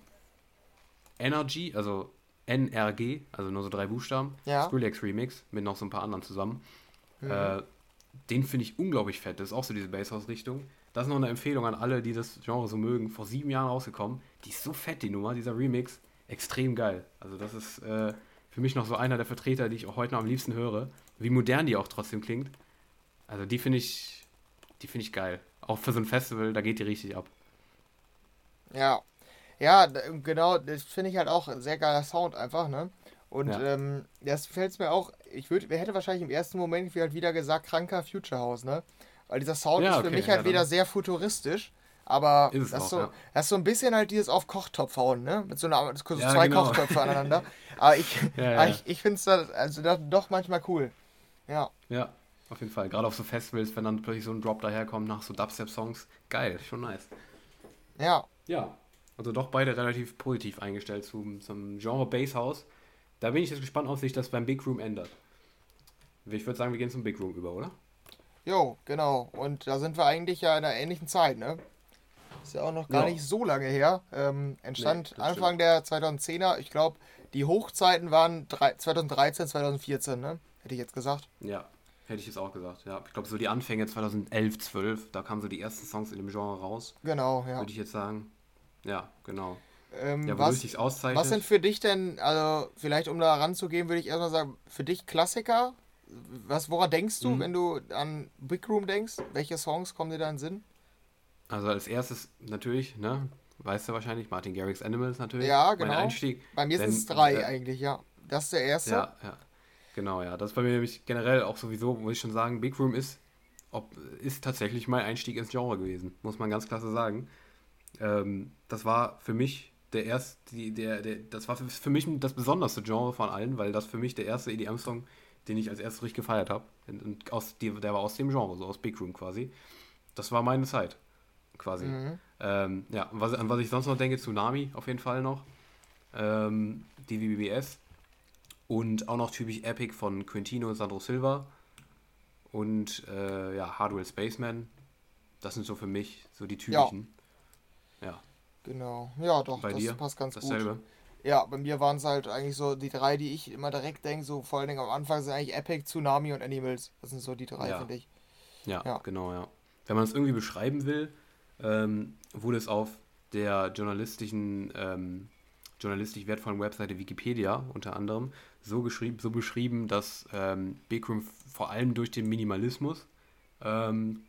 Energy, also NRG, also nur so drei Buchstaben. Ja. Skrillex Remix mit noch so ein paar anderen zusammen. Mhm. Äh, den finde ich unglaublich fett. Das ist auch so diese Basshouse-Richtung. Das ist noch eine Empfehlung an alle, die das Genre so mögen. Vor sieben Jahren rausgekommen. Die ist so fett, die Nummer, dieser Remix. Extrem geil. Also, das ist äh, für mich noch so einer der Vertreter, die ich auch heute noch am liebsten höre. Wie modern die auch trotzdem klingt. Also, die finde ich, die finde ich geil. Auch für so ein Festival, da geht die richtig ab. Ja. Ja, genau, das finde ich halt auch ein sehr geiler Sound einfach, ne? Und ja. ähm, das fällt mir auch, ich würde, wer hätte wahrscheinlich im ersten Moment halt wieder gesagt, kranker Future House, ne? Weil dieser Sound ja, ist für okay, mich halt ja, wieder sehr futuristisch. Aber das, auch, so, das ist so ein bisschen halt dieses auf Kochtopf hauen, ne? Mit so einer so zwei genau. Kochtöpfe aneinander. aber ich, ich, ich finde es also doch manchmal cool. Ja. Ja, auf jeden Fall. Gerade auf so Festivals, wenn dann plötzlich so ein Drop daherkommt nach so Dubstep-Songs. Geil, schon nice. Ja. Ja. Also doch beide relativ positiv eingestellt zum, zum Genre Basshouse. Da bin ich jetzt gespannt, ob sich das beim Big Room ändert. Ich würde sagen, wir gehen zum Big Room über, oder? Jo, genau. Und da sind wir eigentlich ja in einer ähnlichen Zeit, ne? Ist ja auch noch gar ja. nicht so lange her. Ähm, entstand nee, Anfang stimmt. der 2010er. Ich glaube, die Hochzeiten waren 2013, 2014, ne? Hätte ich jetzt gesagt. Ja, hätte ich jetzt auch gesagt. Ja, ich glaube, so die Anfänge 2011, 12, da kamen so die ersten Songs in dem Genre raus. Genau, ja. Würde ich jetzt sagen. Ja, genau. Ähm, ja, was, was sind für dich denn, also vielleicht um da ranzugehen, würde ich erstmal sagen, für dich Klassiker? Was, woran denkst du, mhm. wenn du an Big Room denkst? Welche Songs kommen dir da in den Sinn? Also als erstes natürlich, ne? Weißt du wahrscheinlich, Martin Garrix Animals natürlich. Ja, genau. Mein Einstieg. Bei mir sind es drei äh, eigentlich, ja. Das ist der erste. Ja, ja. Genau, ja. Das ist bei mir nämlich generell auch sowieso, muss ich schon sagen, Big Room ist, ob, ist tatsächlich mein Einstieg ins Genre gewesen, muss man ganz klasse sagen. Ähm, das war für mich der erste, die, der, der, das war für, für mich das besonderste Genre von allen, weil das für mich der erste EDM-Song, den ich als erstes richtig gefeiert habe. Und aus, die, der war aus dem Genre, so aus Big Room quasi. Das war meine Zeit quasi. Mhm. Ähm, ja, was, an was ich sonst noch denke, Tsunami auf jeden Fall noch. Ähm, DVBBS. Und auch noch typisch Epic von Quintino und Sandro Silva. Und äh, ja, Hardwell Spaceman. Das sind so für mich so die typischen. Ja. ja. Genau. Ja, doch, bei das dir? passt ganz Dasselbe. gut. Ja, bei mir waren es halt eigentlich so die drei, die ich immer direkt denke, so vor allen Dingen am Anfang sind eigentlich Epic, Tsunami und Animals. Das sind so die drei, ja. finde ich. Ja, ja, genau, ja. Wenn man es irgendwie beschreiben will, ähm, wurde es auf der journalistischen, ähm, journalistisch wertvollen Webseite Wikipedia unter anderem so, geschrieben, so beschrieben, dass ähm, Bikram vor allem durch den Minimalismus ähm,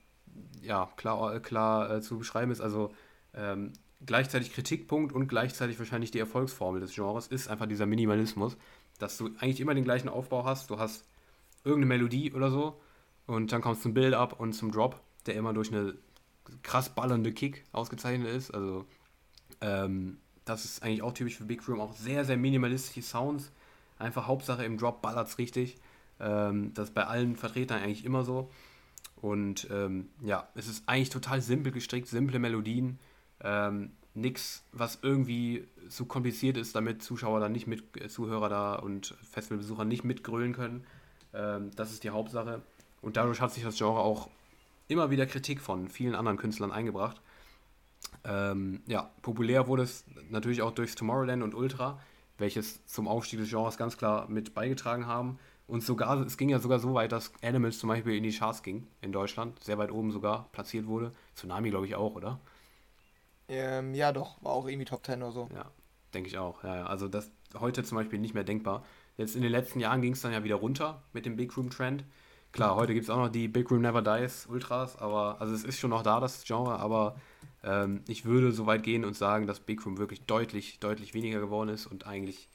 ja, klar, klar äh, zu beschreiben ist. Also ähm, gleichzeitig Kritikpunkt und gleichzeitig wahrscheinlich die Erfolgsformel des Genres ist einfach dieser Minimalismus, dass du eigentlich immer den gleichen Aufbau hast. Du hast irgendeine Melodie oder so und dann kommst du zum Build-up und zum Drop, der immer durch eine krass ballernde Kick ausgezeichnet ist. Also ähm, das ist eigentlich auch typisch für Big Room. Auch sehr, sehr minimalistische Sounds. Einfach Hauptsache im Drop ballert es richtig. Ähm, das ist bei allen Vertretern eigentlich immer so. Und ähm, ja, es ist eigentlich total simpel gestrickt, simple Melodien. Ähm, nix, was irgendwie zu kompliziert ist, damit Zuschauer da nicht mit, äh, Zuhörer da und Festivalbesucher nicht mitgrölen können. Ähm, das ist die Hauptsache. Und dadurch hat sich das Genre auch immer wieder Kritik von vielen anderen Künstlern eingebracht. Ähm, ja, populär wurde es natürlich auch durchs Tomorrowland und Ultra, welches zum Aufstieg des Genres ganz klar mit beigetragen haben. Und sogar, es ging ja sogar so weit, dass Animals zum Beispiel in die Charts ging in Deutschland, sehr weit oben sogar platziert wurde. Tsunami, glaube ich, auch, oder? Ähm, ja, doch, war auch irgendwie Top 10 oder so. Ja, denke ich auch. Ja, ja. Also das heute zum Beispiel nicht mehr denkbar. Jetzt in den letzten Jahren ging es dann ja wieder runter mit dem Big Room Trend. Klar, heute gibt es auch noch die Big Room Never Dies Ultras, aber also es ist schon noch da, das Genre, aber ähm, ich würde so weit gehen und sagen, dass Big Room wirklich deutlich, deutlich weniger geworden ist und eigentlich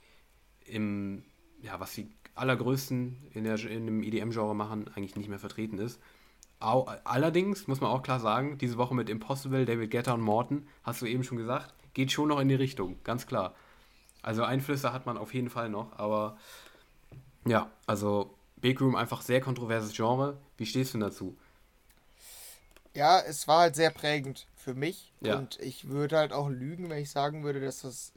im, ja, was die allergrößten in, der, in dem EDM-Genre machen, eigentlich nicht mehr vertreten ist. Au, allerdings muss man auch klar sagen, diese Woche mit Impossible, David Guetta und Morton, hast du eben schon gesagt, geht schon noch in die Richtung, ganz klar. Also Einflüsse hat man auf jeden Fall noch, aber ja, also Big Room einfach sehr kontroverses Genre. Wie stehst du dazu? Ja, es war halt sehr prägend für mich. Ja. Und ich würde halt auch lügen, wenn ich sagen würde, dass das.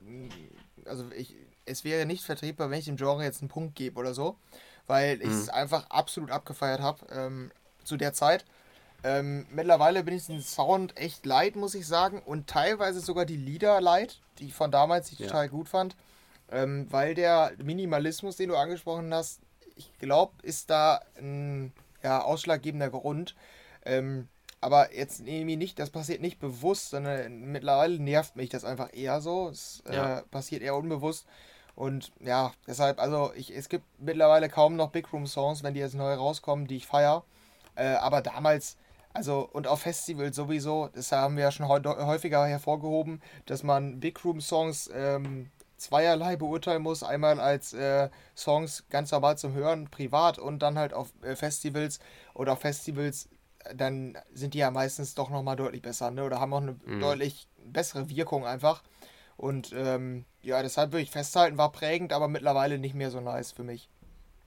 Also ich, es wäre nicht vertretbar, wenn ich dem Genre jetzt einen Punkt gebe oder so. Weil ich es mhm. einfach absolut abgefeiert habe ähm, zu der Zeit. Ähm, mittlerweile bin ich den Sound echt leid, muss ich sagen. Und teilweise sogar die Lieder leid, die ich von damals ich ja. total gut fand. Ähm, weil der Minimalismus, den du angesprochen hast, ich glaube, ist da ein ja, ausschlaggebender Grund. Ähm, aber jetzt irgendwie nicht, das passiert nicht bewusst, sondern mittlerweile nervt mich das einfach eher so. Es äh, ja. äh, passiert eher unbewusst. Und ja, deshalb, also ich, es gibt mittlerweile kaum noch Big Room Songs, wenn die jetzt neu rauskommen, die ich feiere. Äh, aber damals, also und auf Festivals sowieso, das haben wir ja schon häufiger hervorgehoben, dass man Big Room Songs ähm, zweierlei beurteilen muss. Einmal als äh, Songs ganz normal zum Hören, privat und dann halt auf äh, Festivals oder auf Festivals, dann sind die ja meistens doch nochmal deutlich besser, ne? Oder haben auch eine mhm. deutlich bessere Wirkung einfach. Und ähm, ja, deshalb würde ich festhalten, war prägend, aber mittlerweile nicht mehr so nice für mich.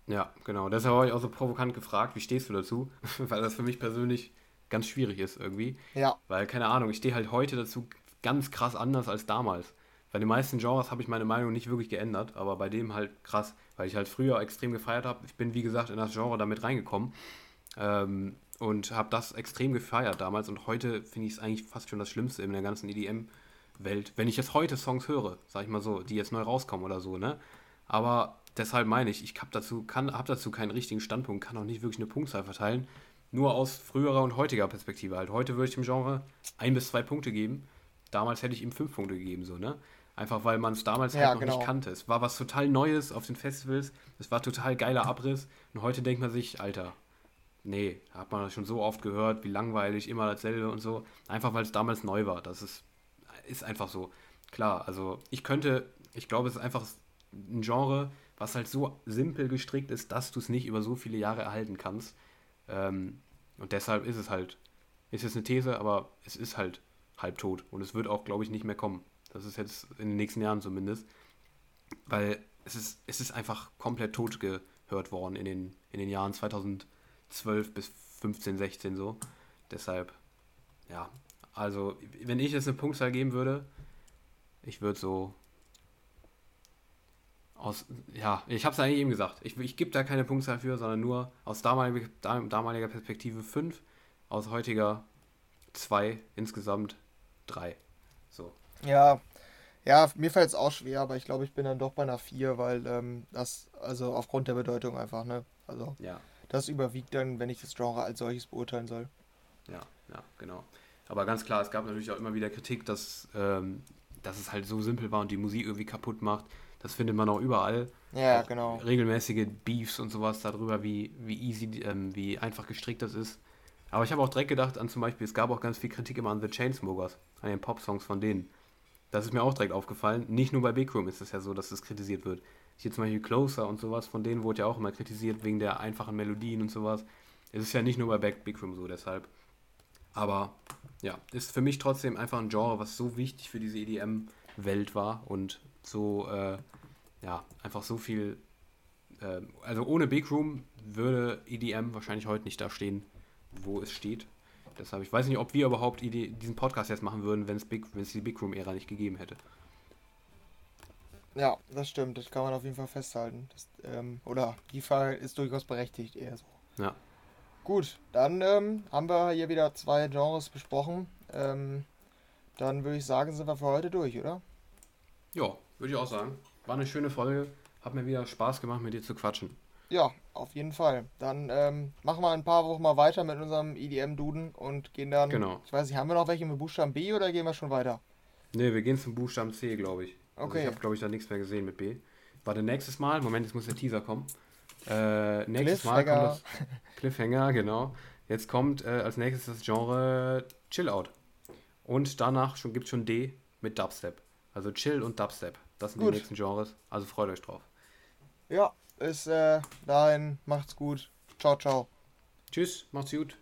Ja, genau. Deshalb habe ich auch so provokant gefragt, wie stehst du dazu? Weil das für mich persönlich ganz schwierig ist irgendwie. Ja. Weil, keine Ahnung, ich stehe halt heute dazu ganz krass anders als damals. Bei den meisten Genres habe ich meine Meinung nicht wirklich geändert, aber bei dem halt krass, weil ich halt früher extrem gefeiert habe. Ich bin, wie gesagt, in das Genre damit reingekommen ähm, und habe das extrem gefeiert damals und heute finde ich es eigentlich fast schon das Schlimmste in der ganzen EDM-Welt. Wenn ich jetzt heute Songs höre, sag ich mal so, die jetzt neu rauskommen oder so, ne? Aber deshalb meine ich, ich habe dazu, hab dazu keinen richtigen Standpunkt, kann auch nicht wirklich eine Punktzahl verteilen, nur aus früherer und heutiger Perspektive halt. Heute würde ich dem Genre ein bis zwei Punkte geben. Damals hätte ich ihm fünf Punkte gegeben, so, ne? Einfach weil man es damals ja, halt noch genau. nicht kannte. Es war was total Neues auf den Festivals. Es war total geiler Abriss. Und heute denkt man sich, Alter, nee, hat man schon so oft gehört, wie langweilig, immer dasselbe und so. Einfach weil es damals neu war. Das ist, ist einfach so. Klar, also ich könnte, ich glaube, es ist einfach ein Genre, was halt so simpel gestrickt ist, dass du es nicht über so viele Jahre erhalten kannst. Ähm, und deshalb ist es halt, ist jetzt eine These, aber es ist halt halbtot. Und es wird auch, glaube ich, nicht mehr kommen. Das ist jetzt in den nächsten Jahren zumindest. Weil es ist, es ist einfach komplett tot gehört worden in den, in den Jahren 2012 bis 15, 16 so. Deshalb, ja. Also, wenn ich jetzt eine Punktzahl geben würde, ich würde so aus, ja, ich habe es eigentlich eben gesagt. Ich, ich gebe da keine Punktzahl für, sondern nur aus damaliger, damaliger Perspektive 5, aus heutiger 2, insgesamt 3. So. Ja, ja, mir fällt es auch schwer, aber ich glaube, ich bin dann doch bei einer 4, weil ähm, das, also aufgrund der Bedeutung einfach, ne? Also, ja. Das überwiegt dann, wenn ich das Genre als solches beurteilen soll. Ja, ja, genau. Aber ganz klar, es gab natürlich auch immer wieder Kritik, dass, ähm, dass es halt so simpel war und die Musik irgendwie kaputt macht. Das findet man auch überall. Ja, auch genau. Regelmäßige Beefs und sowas darüber, wie, wie easy, ähm, wie einfach gestrickt das ist. Aber ich habe auch direkt gedacht an zum Beispiel, es gab auch ganz viel Kritik immer an The Chainsmokers, an den Pop-Songs von denen. Das ist mir auch direkt aufgefallen. Nicht nur bei Big Room ist es ja so, dass das kritisiert wird. Hier zum Beispiel Closer und sowas, von denen wurde ja auch immer kritisiert wegen der einfachen Melodien und sowas. Es ist ja nicht nur bei Big Room so, deshalb. Aber ja, ist für mich trotzdem einfach ein Genre, was so wichtig für diese EDM-Welt war und so, äh, ja, einfach so viel. Äh, also ohne Big Room würde EDM wahrscheinlich heute nicht da stehen, wo es steht. Deshalb, ich weiß nicht, ob wir überhaupt diesen Podcast jetzt machen würden, wenn es die Big Room-Ära nicht gegeben hätte. Ja, das stimmt. Das kann man auf jeden Fall festhalten. Das, ähm, oder die Frage ist durchaus berechtigt, eher so. Ja. Gut, dann ähm, haben wir hier wieder zwei Genres besprochen. Ähm, dann würde ich sagen, sind wir für heute durch, oder? Ja, würde ich auch sagen. War eine schöne Folge. Hat mir wieder Spaß gemacht, mit dir zu quatschen. Ja, auf jeden Fall. Dann ähm, machen wir ein paar Wochen mal weiter mit unserem EDM-Duden und gehen dann. Genau. Ich weiß nicht, haben wir noch welche mit Buchstaben B oder gehen wir schon weiter? Ne, wir gehen zum Buchstaben C, glaube ich. Okay. Also ich habe, glaube ich, da nichts mehr gesehen mit B. Warte, nächstes Mal, Moment, jetzt muss der Teaser kommen. Äh, nächstes Mal kommt das. Cliffhanger, genau. Jetzt kommt äh, als nächstes das Genre Chill Out. Und danach gibt es schon D mit Dubstep. Also Chill und Dubstep. Das sind Gut. die nächsten Genres. Also freut euch drauf. Ja, bis äh, dahin. Macht's gut. Ciao, ciao. Tschüss, macht's gut.